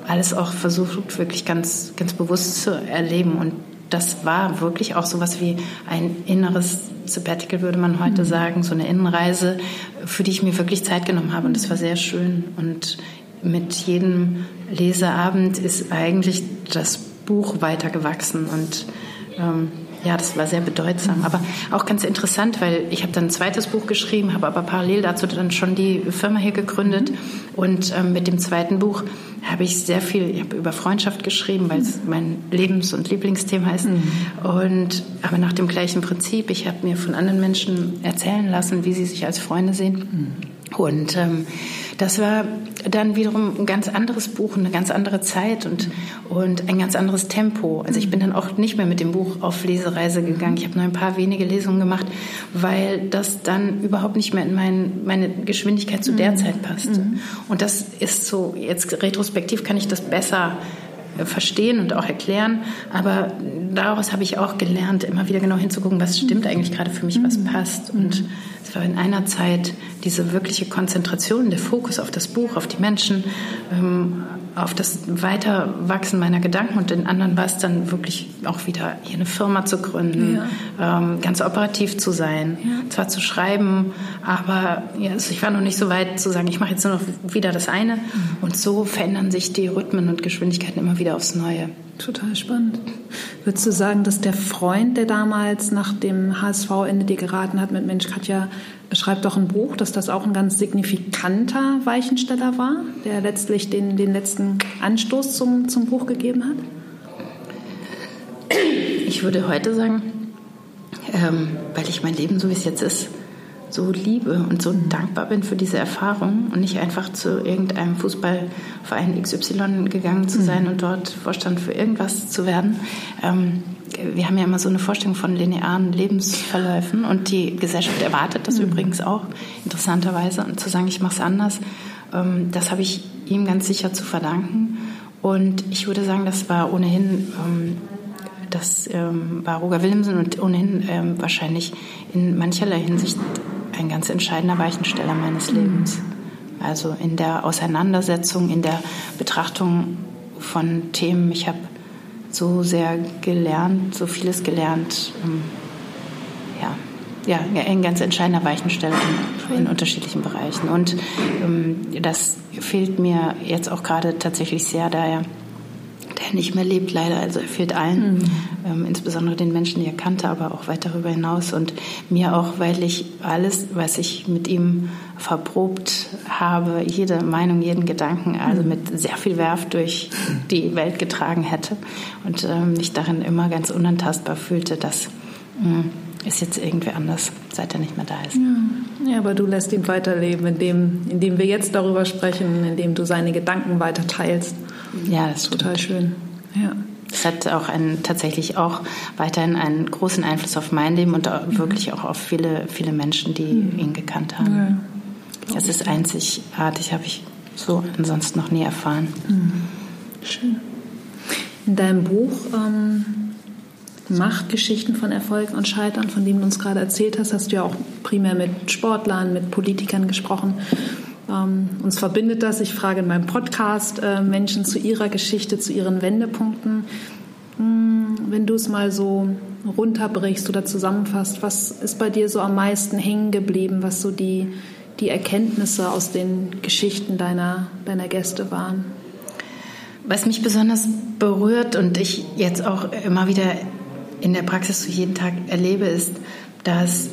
alles auch versucht, wirklich ganz, ganz bewusst zu erleben. Und das war wirklich auch so was wie ein inneres Sabbatical, würde man heute mhm. sagen, so eine Innenreise, für die ich mir wirklich Zeit genommen habe. Und das war sehr schön. Und mit jedem Leseabend ist eigentlich das Buch weiter gewachsen und ähm, ja, das war sehr bedeutsam, aber auch ganz interessant, weil ich habe dann ein zweites Buch geschrieben, habe aber parallel dazu dann schon die Firma hier gegründet. Und ähm, mit dem zweiten Buch habe ich sehr viel, ich habe über Freundschaft geschrieben, weil es mein Lebens- und Lieblingsthema ist. Mhm. und aber nach dem gleichen Prinzip, ich habe mir von anderen Menschen erzählen lassen, wie sie sich als Freunde sehen. Mhm. und ähm, das war dann wiederum ein ganz anderes Buch, eine ganz andere Zeit und, und ein ganz anderes Tempo. Also ich bin dann auch nicht mehr mit dem Buch auf Lesereise gegangen. Ich habe nur ein paar wenige Lesungen gemacht, weil das dann überhaupt nicht mehr in mein, meine Geschwindigkeit zu der mhm. Zeit passte. Mhm. Und das ist so, jetzt retrospektiv kann ich das besser verstehen und auch erklären. Aber daraus habe ich auch gelernt, immer wieder genau hinzugucken, was stimmt eigentlich gerade für mich, was mhm. passt. Und war in einer Zeit diese wirkliche Konzentration, der Fokus auf das Buch, auf die Menschen, ähm, auf das Weiterwachsen meiner Gedanken und den anderen war es dann wirklich auch wieder hier eine Firma zu gründen, ja. ähm, ganz operativ zu sein, ja. zwar zu schreiben, aber also ich war noch nicht so weit zu sagen, ich mache jetzt nur noch wieder das eine mhm. und so verändern sich die Rhythmen und Geschwindigkeiten immer wieder aufs Neue. Total spannend. Würdest du sagen, dass der Freund, der damals nach dem HSV-Ende dir geraten hat mit Mensch Katja, schreibt doch ein Buch, dass das auch ein ganz signifikanter Weichensteller war, der letztlich den, den letzten Anstoß zum, zum Buch gegeben hat? Ich würde heute sagen, ähm, weil ich mein Leben so wie es jetzt ist, so liebe und so dankbar bin für diese Erfahrung und nicht einfach zu irgendeinem Fußballverein XY gegangen zu sein mhm. und dort Vorstand für irgendwas zu werden. Ähm, wir haben ja immer so eine Vorstellung von linearen Lebensverläufen und die Gesellschaft erwartet das mhm. übrigens auch, interessanterweise. Und zu sagen, ich mache es anders, ähm, das habe ich ihm ganz sicher zu verdanken. Und ich würde sagen, das war ohnehin, ähm, das ähm, war Roger Willemsen und ohnehin ähm, wahrscheinlich in mancherlei Hinsicht ein ganz entscheidender Weichensteller meines. Lebens. Also in der Auseinandersetzung, in der Betrachtung von Themen. Ich habe so sehr gelernt, so vieles gelernt. Ähm, ja, ja, ein ganz entscheidender Weichensteller in, in unterschiedlichen Bereichen. Und ähm, das fehlt mir jetzt auch gerade tatsächlich sehr, da er der nicht mehr lebt, leider. Also er fehlt allen, mhm. ähm, insbesondere den Menschen, die er kannte, aber auch weit darüber hinaus. Und mir auch, weil ich alles, was ich mit ihm verprobt habe, jede Meinung, jeden Gedanken, also mhm. mit sehr viel Werf durch die Welt getragen hätte und ähm, mich darin immer ganz unantastbar fühlte, dass mh, hm, ist jetzt irgendwie anders, seit er nicht mehr da ist. Ja. ja, aber du lässt ihn weiterleben, indem, indem wir jetzt darüber sprechen, indem du seine Gedanken weiter teilst. Ja, das ist total schön. Ja. Es hat auch einen, tatsächlich auch weiterhin einen großen Einfluss auf mein Leben und mhm. wirklich auch auf viele, viele Menschen, die mhm. ihn gekannt haben. Ja, es ist einzigartig, habe ich so ansonsten noch nie erfahren. Mhm. Schön. In deinem Buch ähm, Macht Geschichten von Erfolg und Scheitern, von dem du uns gerade erzählt hast, hast du ja auch primär mit Sportlern, mit Politikern gesprochen. Ähm, uns verbindet das. Ich frage in meinem Podcast äh, Menschen zu ihrer Geschichte, zu ihren Wendepunkten. Hm, wenn du es mal so runterbrichst oder zusammenfasst, was ist bei dir so am meisten hängen geblieben, was so die, die Erkenntnisse aus den Geschichten deiner, deiner Gäste waren? Was mich besonders berührt und ich jetzt auch immer wieder in der Praxis so jeden Tag erlebe, ist, dass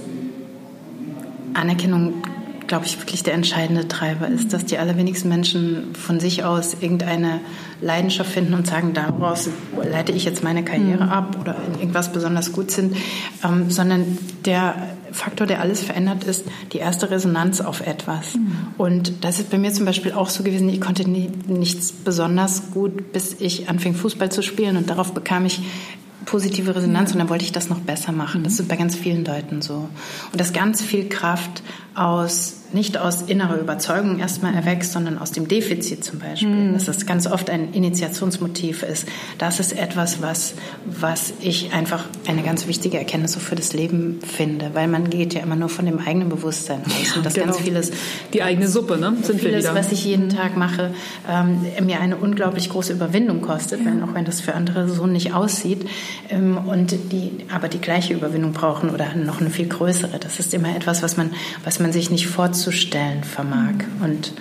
Anerkennung glaube ich, wirklich der entscheidende Treiber ist, dass die allerwenigsten Menschen von sich aus irgendeine Leidenschaft finden und sagen, daraus leite ich jetzt meine Karriere mhm. ab oder in irgendwas besonders gut sind, ähm, sondern der Faktor, der alles verändert, ist die erste Resonanz auf etwas. Mhm. Und das ist bei mir zum Beispiel auch so gewesen, ich konnte nie, nichts besonders gut, bis ich anfing Fußball zu spielen und darauf bekam ich positive Resonanz und dann wollte ich das noch besser machen. Das mhm. ist bei ganz vielen Leuten so. Und das ganz viel Kraft aus nicht aus innerer Überzeugung erstmal erwächst, sondern aus dem Defizit zum Beispiel. Mhm. Dass das ganz oft ein Initiationsmotiv ist. Das ist etwas, was, was ich einfach eine ganz wichtige Erkenntnis für das Leben finde, weil man geht ja immer nur von dem eigenen Bewusstsein aus. Und das genau. ganz vieles. Die eigene Suppe, ne? Sind vieles, wir wieder. was ich jeden. Tag mache, ähm, mir eine unglaublich große Überwindung kostet, ja. wenn, auch wenn das für andere so nicht aussieht. Ähm, und die aber die gleiche Überwindung brauchen oder noch eine viel größere. Das ist immer etwas, was man, was man sich nicht vorzieht vorzustellen vermag. Und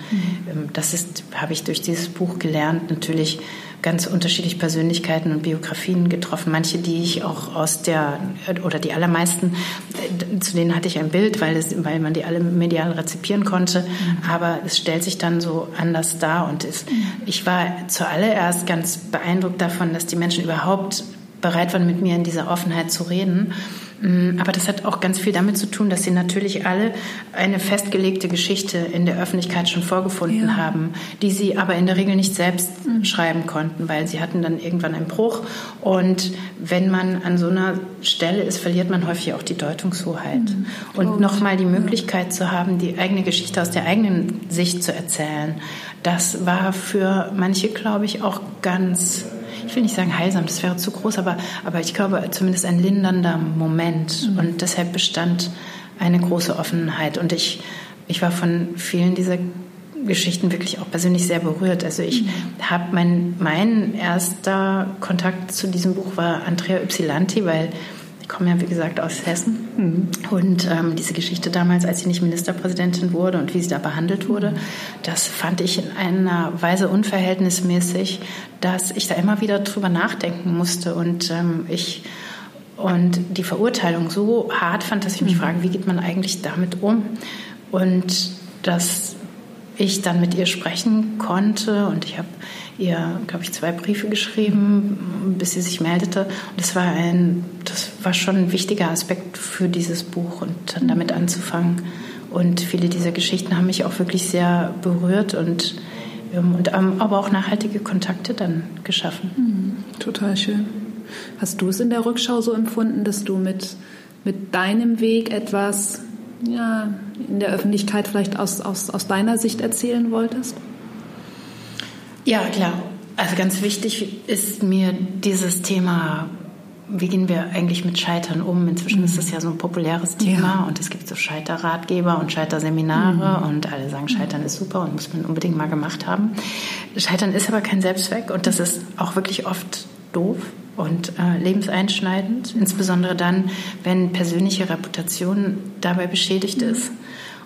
ähm, das ist, habe ich durch dieses Buch gelernt, natürlich ganz unterschiedliche Persönlichkeiten und Biografien getroffen. Manche, die ich auch aus der, oder die allermeisten, äh, zu denen hatte ich ein Bild, weil, es, weil man die alle medial rezipieren konnte. Mhm. Aber es stellt sich dann so anders dar. Und es, ich war zuallererst ganz beeindruckt davon, dass die Menschen überhaupt bereit waren, mit mir in dieser Offenheit zu reden. Mm, aber das hat auch ganz viel damit zu tun, dass sie natürlich alle eine festgelegte Geschichte in der Öffentlichkeit schon vorgefunden ja. haben, die sie aber in der Regel nicht selbst mhm. schreiben konnten, weil sie hatten dann irgendwann einen Bruch. Und wenn man an so einer Stelle ist, verliert man häufig auch die Deutungshoheit. Mhm. Und nochmal die Möglichkeit ja. zu haben, die eigene Geschichte aus der eigenen Sicht zu erzählen, das war für manche, glaube ich, auch ganz ich will nicht sagen heilsam, das wäre zu groß, aber, aber ich glaube zumindest ein lindernder Moment. Mhm. Und deshalb bestand eine große Offenheit. Und ich, ich war von vielen dieser Geschichten wirklich auch persönlich sehr berührt. Also ich mhm. habe mein, mein erster Kontakt zu diesem Buch war Andrea Ypsilanti, weil komme ja, wie gesagt, aus Hessen. Mhm. Und ähm, diese Geschichte damals, als sie nicht Ministerpräsidentin wurde und wie sie da behandelt wurde, das fand ich in einer Weise unverhältnismäßig, dass ich da immer wieder drüber nachdenken musste. Und ähm, ich und die Verurteilung so hart fand, dass ich mich mhm. frage, wie geht man eigentlich damit um? Und dass ich dann mit ihr sprechen konnte und ich habe ihr, glaube ich, zwei Briefe geschrieben, bis sie sich meldete. Und das war ein, das war schon ein wichtiger Aspekt für dieses Buch und dann damit anzufangen. Und viele dieser Geschichten haben mich auch wirklich sehr berührt und, ähm, und aber auch nachhaltige Kontakte dann geschaffen. Mhm, total schön. Hast du es in der Rückschau so empfunden, dass du mit, mit deinem Weg etwas ja, in der Öffentlichkeit vielleicht aus, aus, aus deiner Sicht erzählen wolltest? Ja, klar. Also ganz wichtig ist mir dieses Thema, wie gehen wir eigentlich mit Scheitern um? Inzwischen mhm. ist das ja so ein populäres Thema ja. und es gibt so Scheiterratgeber und Scheiterseminare mhm. und alle sagen, Scheitern ist super und muss man unbedingt mal gemacht haben. Scheitern ist aber kein Selbstzweck und das ist auch wirklich oft doof und äh, lebenseinschneidend, insbesondere dann, wenn persönliche Reputation dabei beschädigt ist.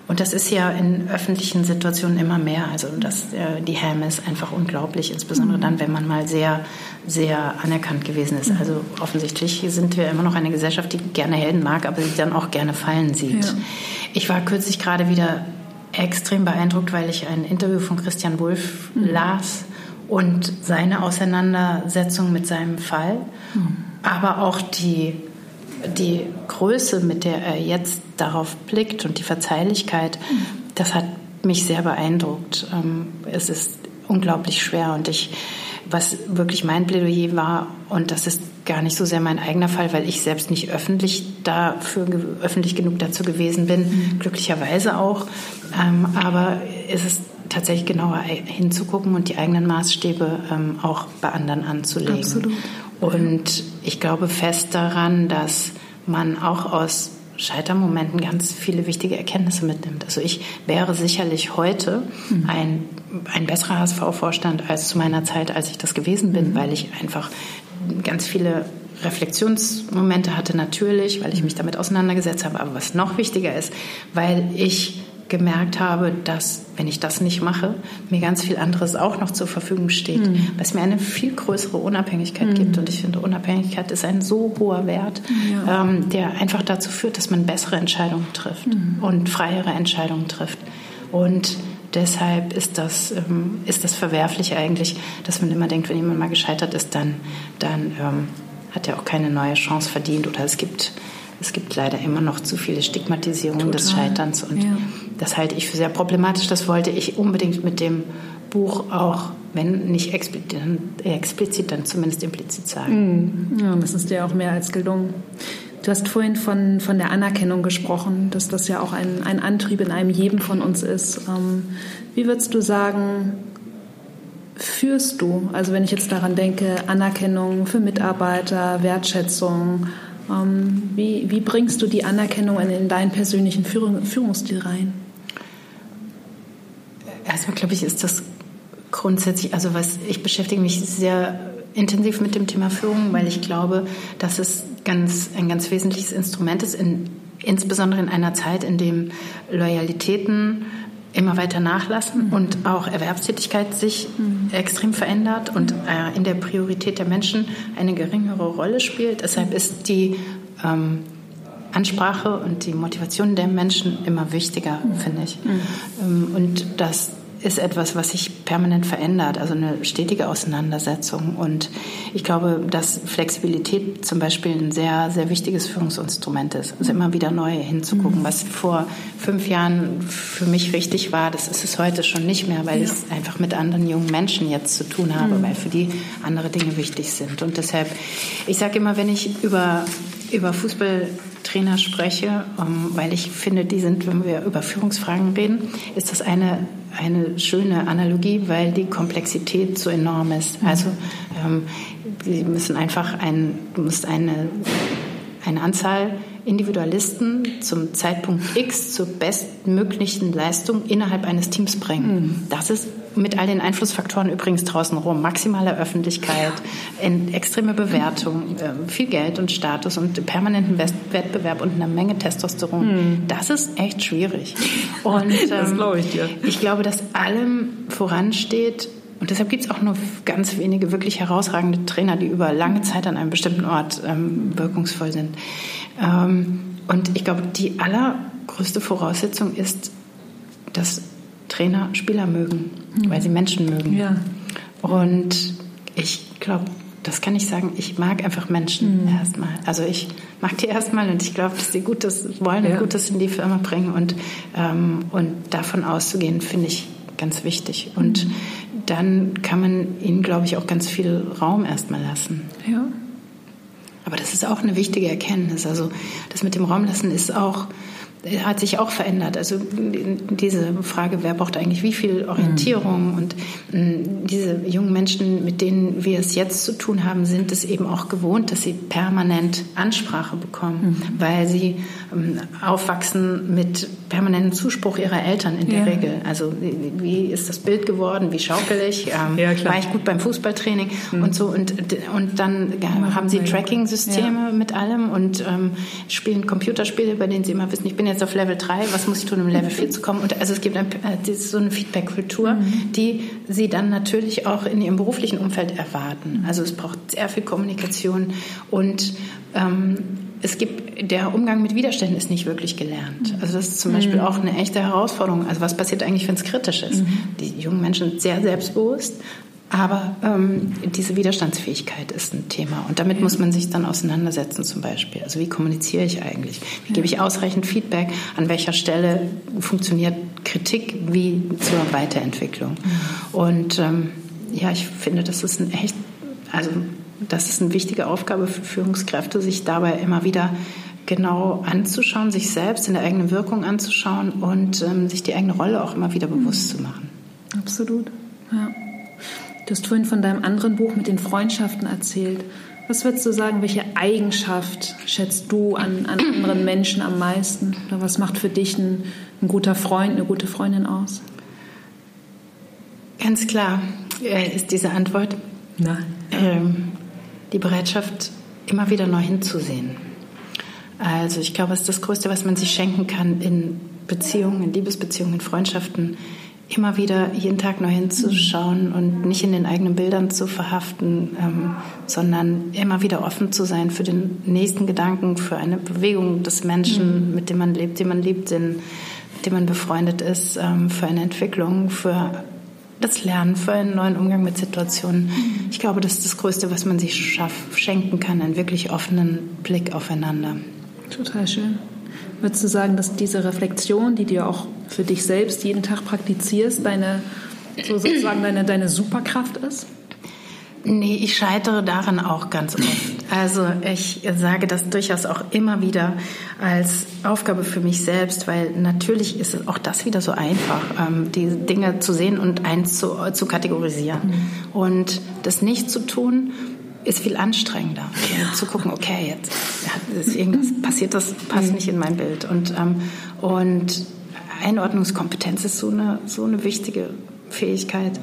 Und das ist ja in öffentlichen Situationen immer mehr. Also das, äh, die Häme ist einfach unglaublich, insbesondere mhm. dann, wenn man mal sehr, sehr anerkannt gewesen ist. Mhm. Also offensichtlich sind wir immer noch eine Gesellschaft, die gerne Helden mag, aber sie dann auch gerne fallen sieht. Ja. Ich war kürzlich gerade wieder extrem beeindruckt, weil ich ein Interview von Christian Wulff mhm. las und seine Auseinandersetzung mit seinem Fall, mhm. aber auch die die Größe, mit der er jetzt darauf blickt und die Verzeihlichkeit, das hat mich sehr beeindruckt. Ähm, es ist unglaublich schwer und ich, was wirklich mein Plädoyer war, und das ist gar nicht so sehr mein eigener Fall, weil ich selbst nicht öffentlich dafür, öffentlich genug dazu gewesen bin, mhm. glücklicherweise auch. Ähm, aber es ist tatsächlich genauer hinzugucken und die eigenen Maßstäbe ähm, auch bei anderen anzulegen. Absolut. Und ich glaube fest daran, dass man auch aus Scheitermomenten ganz viele wichtige Erkenntnisse mitnimmt. Also ich wäre sicherlich heute mhm. ein, ein besserer HSV-Vorstand als zu meiner Zeit, als ich das gewesen bin, mhm. weil ich einfach ganz viele Reflexionsmomente hatte natürlich, weil ich mich damit auseinandergesetzt habe. Aber was noch wichtiger ist, weil ich gemerkt habe, dass, wenn ich das nicht mache, mir ganz viel anderes auch noch zur Verfügung steht, mhm. was mir eine viel größere Unabhängigkeit mhm. gibt. Und ich finde, Unabhängigkeit ist ein so hoher Wert, ja. ähm, der einfach dazu führt, dass man bessere Entscheidungen trifft mhm. und freiere Entscheidungen trifft. Und deshalb ist das, ähm, ist das verwerflich eigentlich, dass man immer denkt, wenn jemand mal gescheitert ist, dann, dann ähm, hat er auch keine neue Chance verdient oder es gibt es gibt leider immer noch zu viele Stigmatisierungen Total. des Scheiterns und ja. Das halte ich für sehr problematisch. Das wollte ich unbedingt mit dem Buch auch, wenn nicht explizit, explizit dann zumindest implizit sagen. Mhm. Ja, das ist dir auch mehr als gelungen. Du hast vorhin von, von der Anerkennung gesprochen, dass das ja auch ein, ein Antrieb in einem jedem von uns ist. Ähm, wie würdest du sagen, führst du, also wenn ich jetzt daran denke, Anerkennung für Mitarbeiter, Wertschätzung, ähm, wie, wie, bringst du die Anerkennung in, in deinen persönlichen Führung, Führungsstil rein? Erstmal glaube ich, ist das grundsätzlich, also was ich beschäftige mich sehr intensiv mit dem Thema Führung, weil ich glaube, dass es ganz, ein ganz wesentliches Instrument ist, in, insbesondere in einer Zeit, in dem Loyalitäten immer weiter nachlassen mhm. und auch Erwerbstätigkeit sich mhm. extrem verändert und äh, in der Priorität der Menschen eine geringere Rolle spielt. Deshalb ist die ähm, Ansprache und die Motivation der Menschen immer wichtiger, mhm. finde ich. Mhm. Ähm, und das ist etwas, was sich permanent verändert, also eine stetige Auseinandersetzung. Und ich glaube, dass Flexibilität zum Beispiel ein sehr, sehr wichtiges Führungsinstrument ist. Also immer wieder neu hinzugucken. Mhm. Was vor fünf Jahren für mich richtig war, das ist es heute schon nicht mehr, weil ja. ich es einfach mit anderen jungen Menschen jetzt zu tun habe, mhm. weil für die andere Dinge wichtig sind. Und deshalb, ich sage immer, wenn ich über, über Fußballtrainer spreche, um, ähm, weil ich finde, die sind, wenn wir über Führungsfragen reden, ist das eine eine schöne Analogie, weil die Komplexität so enorm ist. Also ähm, Sie müssen einfach ein, du musst eine, eine Anzahl Individualisten zum Zeitpunkt X zur bestmöglichen Leistung innerhalb eines Teams bringen. Mhm. Das ist mit all den Einflussfaktoren übrigens draußen rum. Maximale Öffentlichkeit, extreme Bewertung, ähm, viel Geld und Status und permanenten Wettbewerb und eine Menge Testosteron. Mhm. Das ist echt schwierig. Und das ähm, glaube ich dir. Ich glaube, dass allem voransteht, und deshalb gibt es auch nur ganz wenige wirklich herausragende Trainer, die über lange Zeit an einem bestimmten Ort ähm, wirkungsvoll sind. Ähm, und ich glaube, die allergrößte Voraussetzung ist, dass Trainer Spieler mögen, mhm. weil sie Menschen mögen. Ja. Und ich glaube, das kann ich sagen, ich mag einfach Menschen mhm. erstmal. Also ich mag die erstmal und ich glaube, dass sie Gutes wollen ja. und Gutes in die Firma bringen. Und, ähm, und davon auszugehen, finde ich ganz wichtig. Und mhm. dann kann man ihnen, glaube ich, auch ganz viel Raum erstmal lassen. Ja. Aber das ist auch eine wichtige Erkenntnis. Also das mit dem Raumlassen ist auch hat sich auch verändert. Also diese Frage, wer braucht eigentlich wie viel Orientierung mhm. und mm, diese jungen Menschen, mit denen wir es jetzt zu tun haben, sind es eben auch gewohnt, dass sie permanent Ansprache bekommen, mhm. weil sie ähm, aufwachsen mit permanentem Zuspruch ihrer Eltern in der ja. Regel. Also wie ist das Bild geworden, wie schaukel ich, ähm, ja, war ich gut beim Fußballtraining mhm. und so und, und dann ja, haben sie Tracking-Systeme mit allem und ähm, spielen Computerspiele, bei denen sie immer wissen, ich bin jetzt jetzt auf Level 3, was muss ich tun, um Level 4 zu kommen? Und also es gibt ein, äh, so eine Feedback-Kultur, mhm. die sie dann natürlich auch in ihrem beruflichen Umfeld erwarten. Also es braucht sehr viel Kommunikation und ähm, es gibt, der Umgang mit Widerständen ist nicht wirklich gelernt. Also das ist zum Beispiel mhm. auch eine echte Herausforderung. Also was passiert eigentlich, wenn es kritisch ist? Mhm. Die jungen Menschen sind sehr selbstbewusst, aber ähm, diese Widerstandsfähigkeit ist ein Thema und damit muss man sich dann auseinandersetzen zum Beispiel. Also wie kommuniziere ich eigentlich? Wie gebe ich ausreichend Feedback? An welcher Stelle funktioniert Kritik wie zur Weiterentwicklung? Mhm. Und ähm, ja, ich finde, das ist ein echt, also das ist eine wichtige Aufgabe für Führungskräfte, sich dabei immer wieder genau anzuschauen, sich selbst in der eigenen Wirkung anzuschauen und ähm, sich die eigene Rolle auch immer wieder bewusst zu machen. Absolut, ja. Du hast vorhin von deinem anderen Buch mit den Freundschaften erzählt. Was würdest du sagen, welche Eigenschaft schätzt du an, an anderen Menschen am meisten? Oder was macht für dich ein, ein guter Freund, eine gute Freundin aus? Ganz klar äh, ist diese Antwort. Nein. Ähm, die Bereitschaft, immer wieder neu hinzusehen. Also ich glaube, es ist das Größte, was man sich schenken kann in Beziehungen, in Liebesbeziehungen, in Freundschaften, immer wieder jeden Tag neu hinzuschauen und nicht in den eigenen Bildern zu verhaften, ähm, sondern immer wieder offen zu sein für den nächsten Gedanken, für eine Bewegung des Menschen, mhm. mit dem man lebt, den man liebt, den, mit dem man befreundet ist, ähm, für eine Entwicklung, für das Lernen, für einen neuen Umgang mit Situationen. Ich glaube, das ist das Größte, was man sich schaff, schenken kann, einen wirklich offenen Blick aufeinander. Total schön. Würdest du sagen, dass diese Reflexion, die du auch für dich selbst jeden Tag praktizierst, deine, so sozusagen deine, deine Superkraft ist? Nee, ich scheitere daran auch ganz oft. Also ich sage das durchaus auch immer wieder als Aufgabe für mich selbst, weil natürlich ist auch das wieder so einfach, ähm, die Dinge zu sehen und eins zu, zu kategorisieren. Mhm. Und das nicht zu tun, ist viel anstrengender. Ja. Zu gucken, okay, jetzt ist irgendwas passiert, das passt mhm. nicht in mein Bild. Und, ähm, und Einordnungskompetenz ist so eine, so eine wichtige Fähigkeit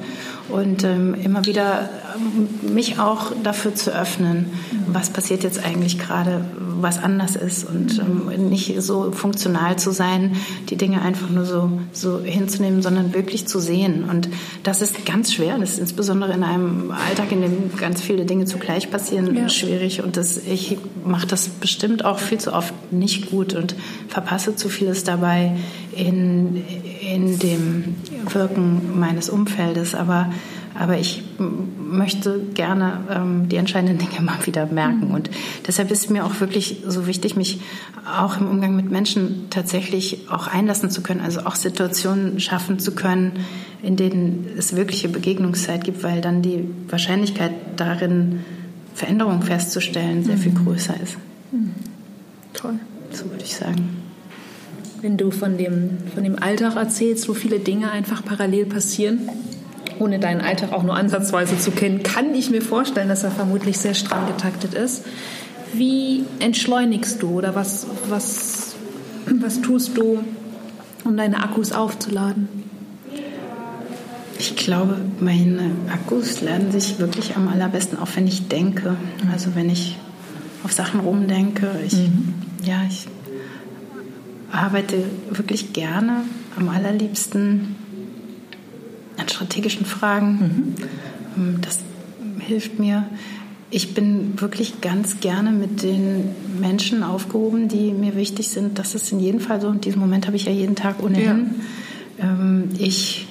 und ähm, immer wieder ähm, mich auch dafür zu öffnen, was passiert jetzt eigentlich gerade, was anders ist und ähm, nicht so funktional zu sein, die Dinge einfach nur so, so hinzunehmen, sondern wirklich zu sehen. Und das ist ganz schwer. Das ist insbesondere in einem Alltag, in dem ganz viele Dinge zugleich passieren, ja. schwierig. Und das, ich mache das bestimmt auch viel zu oft nicht gut und verpasse zu vieles dabei in, in dem Wirken meines Umfeldes. Aber aber ich möchte gerne ähm, die entscheidenden Dinge mal wieder merken. Mhm. Und deshalb ist mir auch wirklich so wichtig, mich auch im Umgang mit Menschen tatsächlich auch einlassen zu können, also auch Situationen schaffen zu können, in denen es wirkliche Begegnungszeit gibt, weil dann die Wahrscheinlichkeit darin, Veränderungen festzustellen, sehr viel mhm. größer ist. Mhm. Toll. So würde ich sagen. Wenn du von dem, von dem Alltag erzählst, wo viele Dinge einfach parallel passieren, ohne deinen Alltag auch nur ansatzweise zu kennen, kann ich mir vorstellen, dass er vermutlich sehr stramm getaktet ist. Wie entschleunigst du oder was, was, was tust du, um deine Akkus aufzuladen? Ich glaube, meine Akkus laden sich wirklich am allerbesten auf, wenn ich denke. Also wenn ich auf Sachen rumdenke. Ich, mhm. Ja, ich arbeite wirklich gerne, am allerliebsten an strategischen Fragen. Mhm. Das hilft mir. Ich bin wirklich ganz gerne mit den Menschen aufgehoben, die mir wichtig sind. Das ist in jedem Fall so. Und diesen Moment habe ich ja jeden Tag ohnehin. Ja. Ähm, ich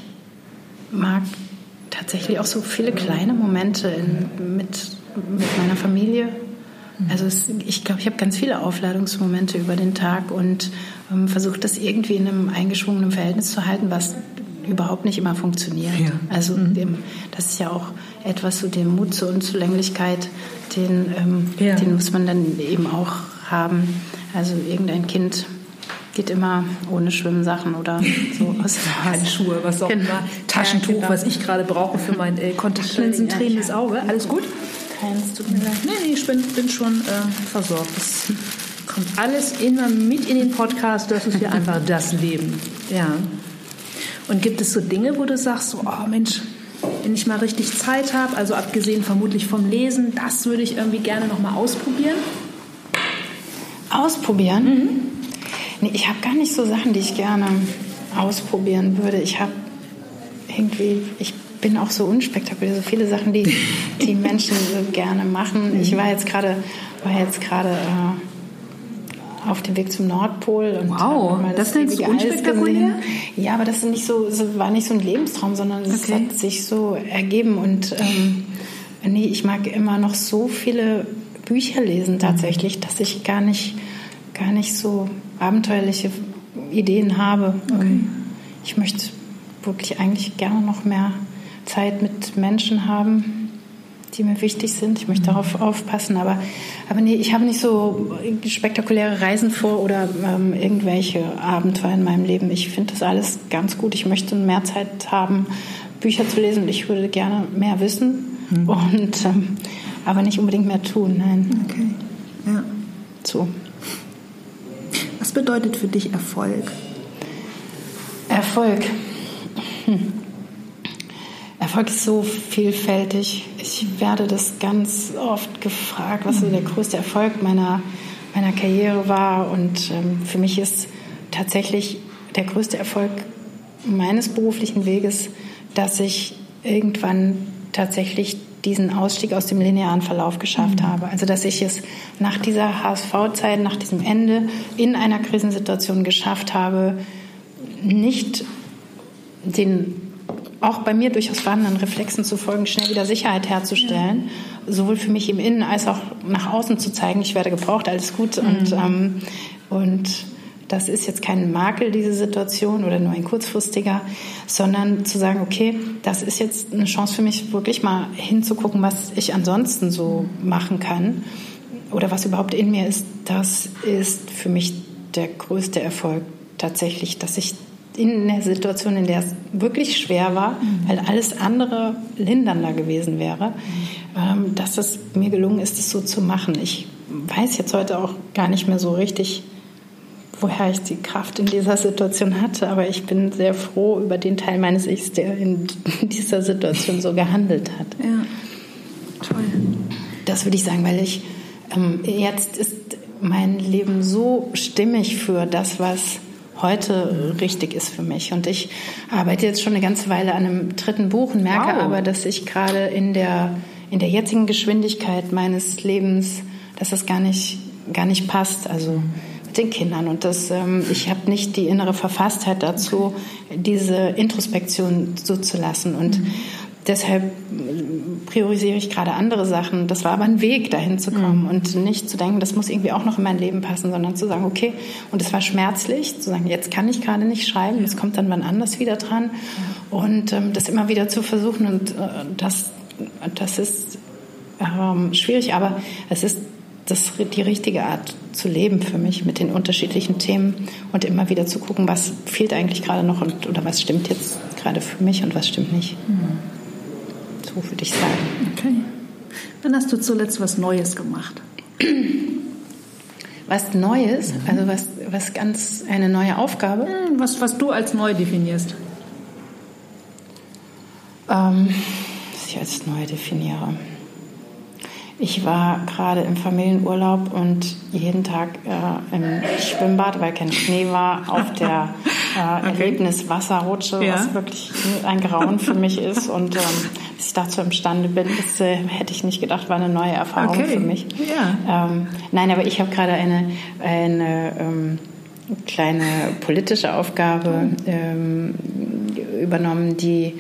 mag tatsächlich auch so viele kleine Momente in, mit, mit meiner Familie. Also es, ich glaube, ich habe ganz viele Aufladungsmomente über den Tag und ähm, versuche das irgendwie in einem eingeschwungenen Verhältnis zu halten, was überhaupt nicht immer funktioniert. Ja. Also mhm. dem, das ist ja auch etwas zu so dem Mut zur Unzulänglichkeit, den, ähm, ja. den muss man dann eben auch haben. Also irgendein Kind geht immer ohne Schwimmsachen oder so aus Handschuhe, was auch genau. immer, Taschentuch, ja, genau. was ich gerade brauche für mein äh, Kontaktlinsen, tränendes Auge. Alles gut? Keins, tut mir leid. Nee, nee, ich bin, bin schon äh, versorgt. Das kommt alles immer mit in den Podcast. Das ist ja einfach das Leben. Ja. Und gibt es so Dinge, wo du sagst, so, oh Mensch, wenn ich mal richtig Zeit habe, also abgesehen vermutlich vom Lesen, das würde ich irgendwie gerne noch mal ausprobieren? Ausprobieren? Mhm. Nee, ich habe gar nicht so Sachen, die ich gerne ausprobieren würde. Ich habe irgendwie, ich bin auch so unspektakulär, so viele Sachen, die die Menschen so gerne machen. Ich war jetzt gerade, war jetzt gerade äh, auf dem Weg zum Nordpol und wow, das, das nennst du unspektakulär? Ja, aber das nicht so, so, war nicht so ein Lebenstraum, sondern es okay. hat sich so ergeben und ähm, nee, ich mag immer noch so viele Bücher lesen tatsächlich, dass ich gar nicht, gar nicht so abenteuerliche Ideen habe. Okay. Ich möchte wirklich eigentlich gerne noch mehr Zeit mit Menschen haben, die mir wichtig sind. Ich möchte darauf aufpassen, aber, aber nee, ich habe nicht so spektakuläre Reisen vor oder ähm, irgendwelche Abenteuer in meinem Leben. Ich finde das alles ganz gut. Ich möchte mehr Zeit haben, Bücher zu lesen und ich würde gerne mehr wissen mhm. und ähm, aber nicht unbedingt mehr tun. Nein. Okay. Ja. So. Was bedeutet für dich Erfolg? Erfolg. Hm. Erfolg ist so vielfältig. Ich werde das ganz oft gefragt, was so der größte Erfolg meiner, meiner Karriere war. Und ähm, für mich ist tatsächlich der größte Erfolg meines beruflichen Weges, dass ich irgendwann tatsächlich diesen Ausstieg aus dem linearen Verlauf geschafft mhm. habe. Also dass ich es nach dieser HSV-Zeit, nach diesem Ende in einer Krisensituation geschafft habe, nicht den auch bei mir durchaus vorhandenen Reflexen zu folgen, schnell wieder Sicherheit herzustellen, ja. sowohl für mich im Innen als auch nach außen zu zeigen, ich werde gebraucht, alles gut mhm. und ähm, und das ist jetzt kein Makel, diese Situation oder nur ein kurzfristiger, sondern zu sagen, okay, das ist jetzt eine Chance für mich, wirklich mal hinzugucken, was ich ansonsten so machen kann oder was überhaupt in mir ist. Das ist für mich der größte Erfolg tatsächlich, dass ich in der Situation, in der es wirklich schwer war, mhm. weil alles andere lindernder gewesen wäre, mhm. dass es mir gelungen ist, es so zu machen. Ich weiß jetzt heute auch gar nicht mehr so richtig, woher ich die Kraft in dieser Situation hatte. Aber ich bin sehr froh über den Teil meines Ichs, der in dieser Situation so gehandelt hat. Ja, toll. Das würde ich sagen, weil ich ähm, jetzt ist mein Leben so stimmig für das, was heute richtig ist für mich. Und ich arbeite jetzt schon eine ganze Weile an einem dritten Buch und merke wow. aber, dass ich gerade in der, in der jetzigen Geschwindigkeit meines Lebens, dass das gar nicht, gar nicht passt. Also mit den Kindern. Und das, ähm, ich habe nicht die innere Verfasstheit dazu, diese Introspektion zuzulassen. Und mhm. Deshalb priorisiere ich gerade andere Sachen. Das war aber ein Weg, dahin zu kommen mhm. und nicht zu denken, das muss irgendwie auch noch in mein Leben passen, sondern zu sagen, okay, und es war schmerzlich, zu sagen, jetzt kann ich gerade nicht schreiben, es kommt dann wann anders wieder dran. Und ähm, das immer wieder zu versuchen und äh, das, das ist ähm, schwierig, aber es ist das die richtige Art zu leben für mich mit den unterschiedlichen Themen und immer wieder zu gucken, was fehlt eigentlich gerade noch und, oder was stimmt jetzt gerade für mich und was stimmt nicht. Mhm. So würde ich sagen. Okay. Dann hast du zuletzt was Neues gemacht. Was Neues? Mhm. Also was, was ganz eine neue Aufgabe? Hm, was, was du als neu definierst. Ähm, was ich als neu definiere. Ich war gerade im Familienurlaub und jeden Tag äh, im Schwimmbad, weil kein Schnee war, auf der äh, okay. Erlebniswasserrutsche, ja. was wirklich ein Grauen für mich ist. Und ähm, dass ich dazu imstande bin, das äh, hätte ich nicht gedacht, war eine neue Erfahrung okay. für mich. Ja. Ähm, nein, aber ich habe gerade eine, eine ähm, kleine politische Aufgabe ähm, übernommen, die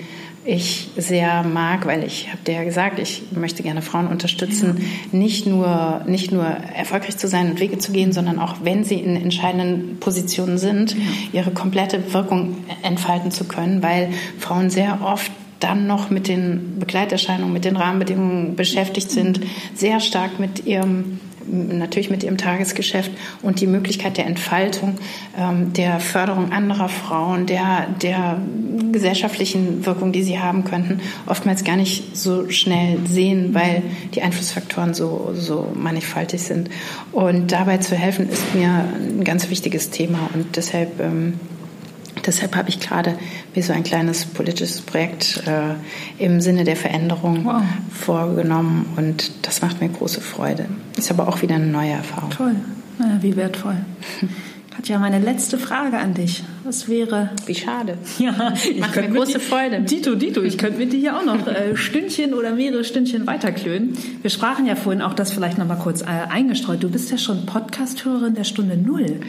ich sehr mag, weil ich habe dir ja gesagt, ich möchte gerne Frauen unterstützen, ja. nicht nur nicht nur erfolgreich zu sein und Wege zu gehen, sondern auch wenn sie in entscheidenden Positionen sind, ja. ihre komplette Wirkung entfalten zu können, weil Frauen sehr oft dann noch mit den Begleiterscheinungen, mit den Rahmenbedingungen beschäftigt sind, sehr stark mit ihrem natürlich mit ihrem Tagesgeschäft und die Möglichkeit der Entfaltung, ähm, der Förderung anderer Frauen, der, der gesellschaftlichen Wirkung, die sie haben könnten, oftmals gar nicht so schnell sehen, weil die Einflussfaktoren so, so mannigfaltig sind. Und dabei zu helfen, ist mir ein ganz wichtiges Thema und deshalb ähm, Deshalb habe ich gerade wie so ein kleines politisches Projekt äh, im Sinne der Veränderung wow. vorgenommen und das macht mir große Freude. Ist aber auch wieder eine neue Erfahrung. Toll, ja, wie wertvoll. Katja, meine letzte Frage an dich. Was wäre. Wie schade. Ja, ich mache mir große Freude. Dito, Dito, ich könnte mit dir hier auch noch äh, Stündchen oder mehrere Stündchen weiterklönen. Wir sprachen ja vorhin auch das vielleicht noch mal kurz äh, eingestreut. Du bist ja schon Podcast-Hörerin der Stunde Null.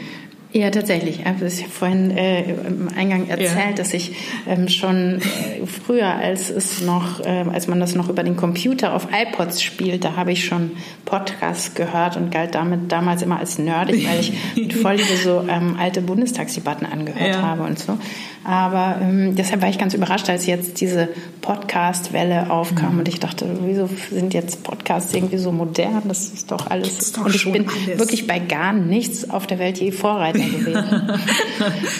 Ja, tatsächlich. Ich habe es vorhin äh, im Eingang erzählt, ja. dass ich ähm, schon äh, früher, als es noch, äh, als man das noch über den Computer auf iPods spielt, da habe ich schon Podcasts gehört und galt damit damals immer als nerdig, weil ich mit Vorliebe so ähm, alte Bundestagsdebatten angehört ja. habe und so. Aber ähm, deshalb war ich ganz überrascht, als jetzt diese Podcast-Welle aufkam mhm. und ich dachte, wieso sind jetzt Podcasts irgendwie so modern? Das ist doch alles. Doch und ich bin alles. wirklich bei gar nichts auf der Welt je Vorreiter gewesen.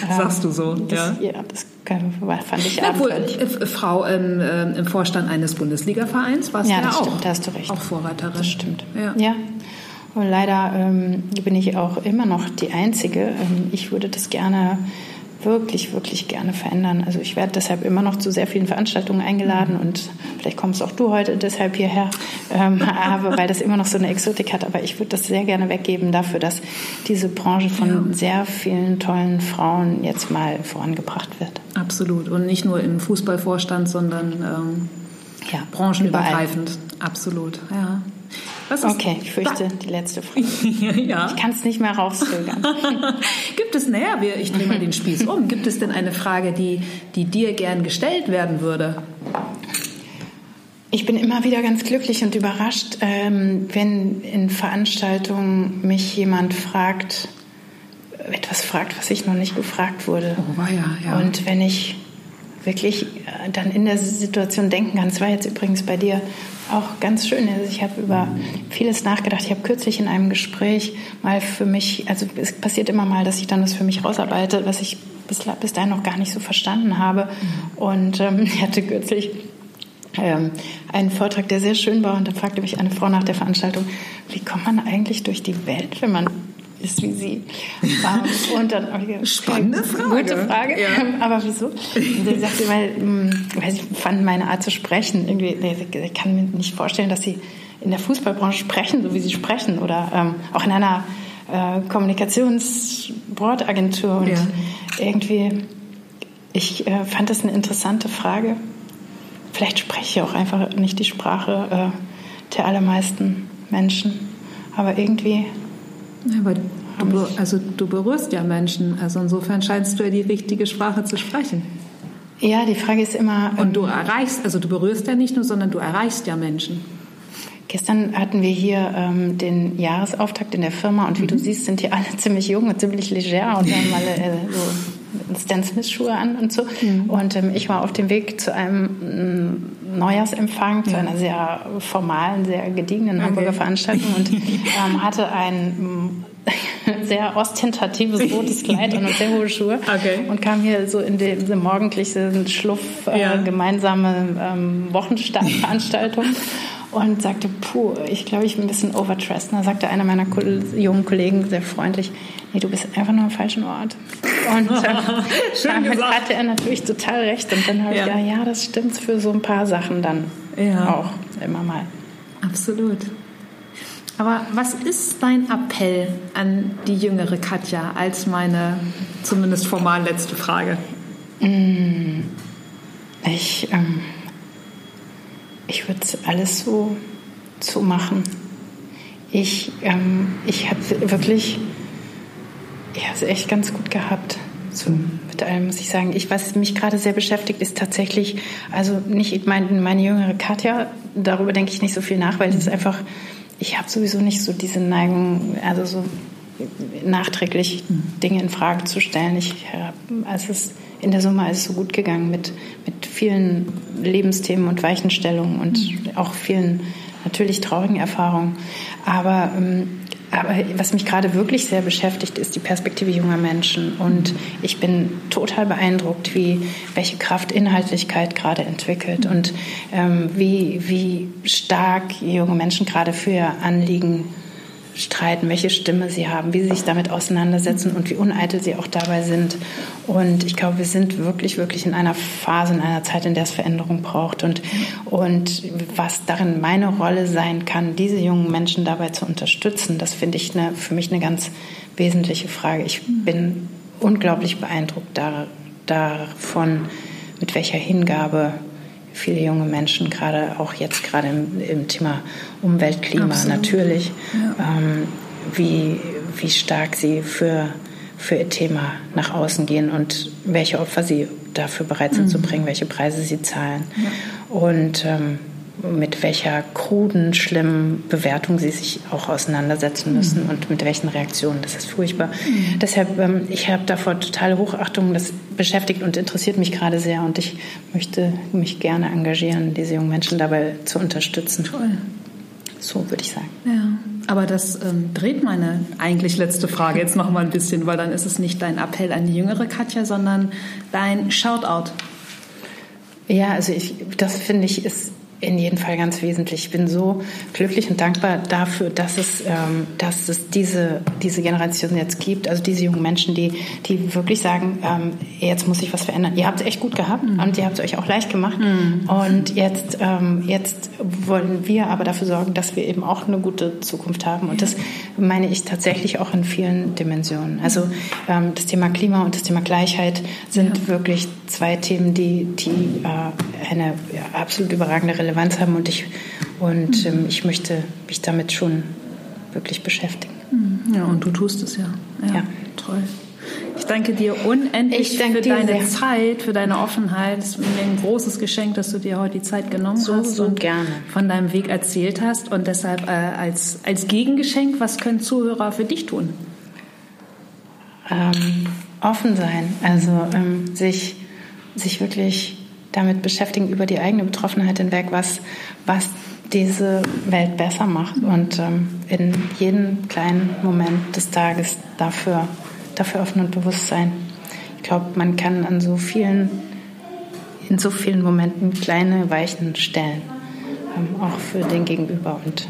Sagst du so? Das, ja. ja, das fand ich ja, wohl, äh, Frau ähm, äh, im Vorstand eines Bundesliga-Vereins warst ja, ja das auch. Stimmt, da hast du recht. Auch Vorreiterin. Das stimmt. Ja. ja. Und leider ähm, bin ich auch immer noch die Einzige. Ähm, ich würde das gerne wirklich, wirklich gerne verändern. Also ich werde deshalb immer noch zu sehr vielen Veranstaltungen eingeladen und vielleicht kommst auch du heute deshalb hierher, ähm, aber weil das immer noch so eine Exotik hat. Aber ich würde das sehr gerne weggeben dafür, dass diese Branche von ja. sehr vielen tollen Frauen jetzt mal vorangebracht wird. Absolut. Und nicht nur im Fußballvorstand, sondern ähm, ja, branchenübergreifend. Überall. Absolut, ja okay, ich fürchte die letzte Frage. ja. Ich kann es nicht mehr rauszögern. Gibt es, naja, ich drehe mal den Spieß um. Gibt es denn eine Frage, die, die dir gern gestellt werden würde? Ich bin immer wieder ganz glücklich und überrascht, ähm, wenn in Veranstaltungen mich jemand fragt, etwas fragt, was ich noch nicht gefragt wurde. Oh, war ja, ja. Und wenn ich wirklich äh, dann in der Situation denken kann, es war jetzt übrigens bei dir auch ganz schön. Also ich habe über vieles nachgedacht. Ich habe kürzlich in einem Gespräch mal für mich, also es passiert immer mal, dass ich dann das für mich rausarbeite, was ich bis, bis dahin noch gar nicht so verstanden habe. Und ähm, ich hatte kürzlich ähm, einen Vortrag, der sehr schön war. Und da fragte mich eine Frau nach der Veranstaltung, wie kommt man eigentlich durch die Welt, wenn man ist wie sie. Und dann Spannende Frage. Gute Frage. Ja. Aber wieso? Und sie sagte, weil, hm, weil sie fand meine Art zu sprechen irgendwie, ich kann mir nicht vorstellen, dass sie in der Fußballbranche sprechen, so wie sie sprechen oder ähm, auch in einer äh, Kommunikationsbordagentur und ja. irgendwie ich äh, fand das eine interessante Frage. Vielleicht spreche ich auch einfach nicht die Sprache äh, der allermeisten Menschen, aber irgendwie ja, aber du, also du berührst ja Menschen, also insofern scheinst du ja die richtige Sprache zu sprechen. Ja, die Frage ist immer. Und du ähm, erreichst, also du berührst ja nicht nur, sondern du erreichst ja Menschen. Gestern hatten wir hier ähm, den Jahresauftakt in der Firma und wie mhm. du siehst, sind die alle ziemlich jung und ziemlich leger und haben alle äh, so Stan Smith Schuhe an und so. Mhm. Und ähm, ich war auf dem Weg zu einem mm, Neujahrsempfang, zu einer sehr formalen, sehr gediegenen okay. Hamburger Veranstaltung und ähm, hatte ein mm, sehr ostentatives rotes Kleid und sehr hohe Schuhe okay. und kam hier so in diese morgendliche Schluff äh, ja. gemeinsame ähm, Wochenstartveranstaltung und sagte, puh, ich glaube, ich bin ein bisschen overdressed. da sagte einer meiner jungen Kollegen sehr freundlich, nee, du bist einfach nur am falschen Ort. Und äh, damit gesagt. hatte er natürlich total recht. Und dann habe ja. ich gedacht, ja, das stimmt für so ein paar Sachen dann ja. auch immer mal. Absolut. Aber was ist dein Appell an die jüngere Katja als meine zumindest formal letzte Frage? Mm, ich... Ähm, ich würde alles so, so machen. Ich, ähm, ich habe wirklich, ich habe es echt ganz gut gehabt. So, mit allem muss ich sagen. Ich, was mich gerade sehr beschäftigt, ist tatsächlich, also nicht meine, meine jüngere Katja, darüber denke ich nicht so viel nach, weil es ist einfach, ich habe sowieso nicht so diese Neigung, also so nachträglich Dinge in Frage zu stellen. Ich, also es ist in der Summe ist es so gut gegangen mit, mit vielen Lebensthemen und Weichenstellungen und mhm. auch vielen natürlich traurigen Erfahrungen. Aber, ähm, aber was mich gerade wirklich sehr beschäftigt, ist die Perspektive junger Menschen. Und ich bin total beeindruckt, wie, welche Kraft Inhaltlichkeit gerade entwickelt und ähm, wie, wie stark junge Menschen gerade für ihr Anliegen streiten, welche Stimme sie haben, wie sie sich damit auseinandersetzen und wie uneitel sie auch dabei sind. Und ich glaube, wir sind wirklich, wirklich in einer Phase, in einer Zeit, in der es Veränderung braucht. Und, und was darin meine Rolle sein kann, diese jungen Menschen dabei zu unterstützen, das finde ich eine, für mich eine ganz wesentliche Frage. Ich bin unglaublich beeindruckt da, davon, mit welcher Hingabe viele junge Menschen, gerade auch jetzt gerade im, im Thema Umweltklima Absolut. natürlich, ja. ähm, wie, wie stark sie für, für ihr Thema nach außen gehen und welche Opfer sie dafür bereit sind mhm. zu bringen, welche Preise sie zahlen. Ja. Und ähm, mit welcher kruden, schlimmen Bewertung sie sich auch auseinandersetzen müssen mhm. und mit welchen Reaktionen. Das ist furchtbar. Mhm. Deshalb, ähm, ich habe davor totale Hochachtung. Das beschäftigt und interessiert mich gerade sehr und ich möchte mich gerne engagieren, diese jungen Menschen dabei zu unterstützen. Toll. So würde ich sagen. Ja. Aber das ähm, dreht meine eigentlich letzte Frage jetzt noch mal ein bisschen, weil dann ist es nicht dein Appell an die jüngere Katja, sondern dein Shoutout. Ja, also ich, das finde ich ist in jedem Fall ganz wesentlich. Ich bin so glücklich und dankbar dafür, dass es, ähm, dass es diese, diese Generation jetzt gibt, also diese jungen Menschen, die, die wirklich sagen, ähm, jetzt muss sich was verändern. Ihr habt es echt gut gehabt mhm. und ihr habt es euch auch leicht gemacht. Mhm. Und jetzt, ähm, jetzt wollen wir aber dafür sorgen, dass wir eben auch eine gute Zukunft haben. Und das meine ich tatsächlich auch in vielen Dimensionen. Also ähm, das Thema Klima und das Thema Gleichheit sind ja. wirklich zwei Themen, die, die äh, eine ja, absolut überragende Relevanz Relevanz haben und ich, und ähm, ich möchte mich damit schon wirklich beschäftigen. Ja, und du tust es ja. Ja, ja. toll. Ich danke dir unendlich danke für dir deine sehr. Zeit, für deine Offenheit. Es ist mir ein großes Geschenk, dass du dir heute die Zeit genommen so, hast so und gerne. von deinem Weg erzählt hast. Und deshalb äh, als, als Gegengeschenk, was können Zuhörer für dich tun? Ähm, offen sein, also ähm, sich, sich wirklich damit beschäftigen, über die eigene Betroffenheit hinweg, was, was diese Welt besser macht und ähm, in jedem kleinen Moment des Tages dafür, dafür offen und bewusst sein. Ich glaube, man kann an so vielen, in so vielen Momenten kleine Weichen stellen, ähm, auch für den Gegenüber und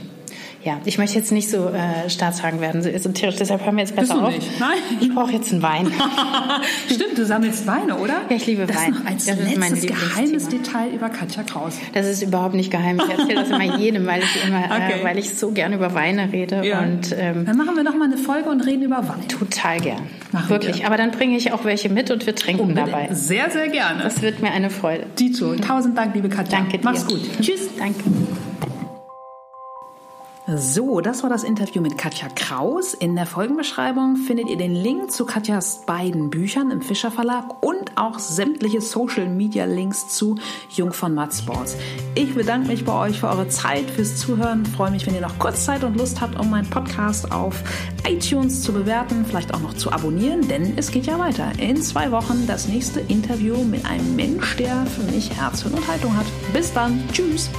ja, ich möchte jetzt nicht so äh, staatshagen werden, so esoterisch, deshalb hören wir jetzt besser auf. Nicht. Nein. Ich brauche jetzt einen Wein. Stimmt, du sammelst Weine, oder? Ja, ich liebe das Wein. Noch das ist mein geheimes Detail über Katja Kraus. Das ist überhaupt nicht geheim. Ich erzähle das immer jedem, weil ich immer, äh, okay. äh, weil ich so gerne über Weine rede. Ja. Und, ähm, dann machen wir noch mal eine Folge und reden über Wein. Total gern. Machen Wirklich. Wir. Aber dann bringe ich auch welche mit und wir trinken Unbedingt. dabei. Sehr, sehr gerne. Das wird mir eine Freude. Dito, tausend Dank, liebe Katja. Danke dir. Mach's gut. Tschüss. Danke. So, das war das Interview mit Katja Kraus. In der Folgenbeschreibung findet ihr den Link zu Katjas beiden Büchern im Fischer Verlag und auch sämtliche Social Media Links zu Jung von Matt Sports. Ich bedanke mich bei euch für eure Zeit, fürs Zuhören. freue mich, wenn ihr noch kurz Zeit und Lust habt, um meinen Podcast auf iTunes zu bewerten, vielleicht auch noch zu abonnieren, denn es geht ja weiter. In zwei Wochen das nächste Interview mit einem Mensch, der für mich Herz und Haltung hat. Bis dann. Tschüss.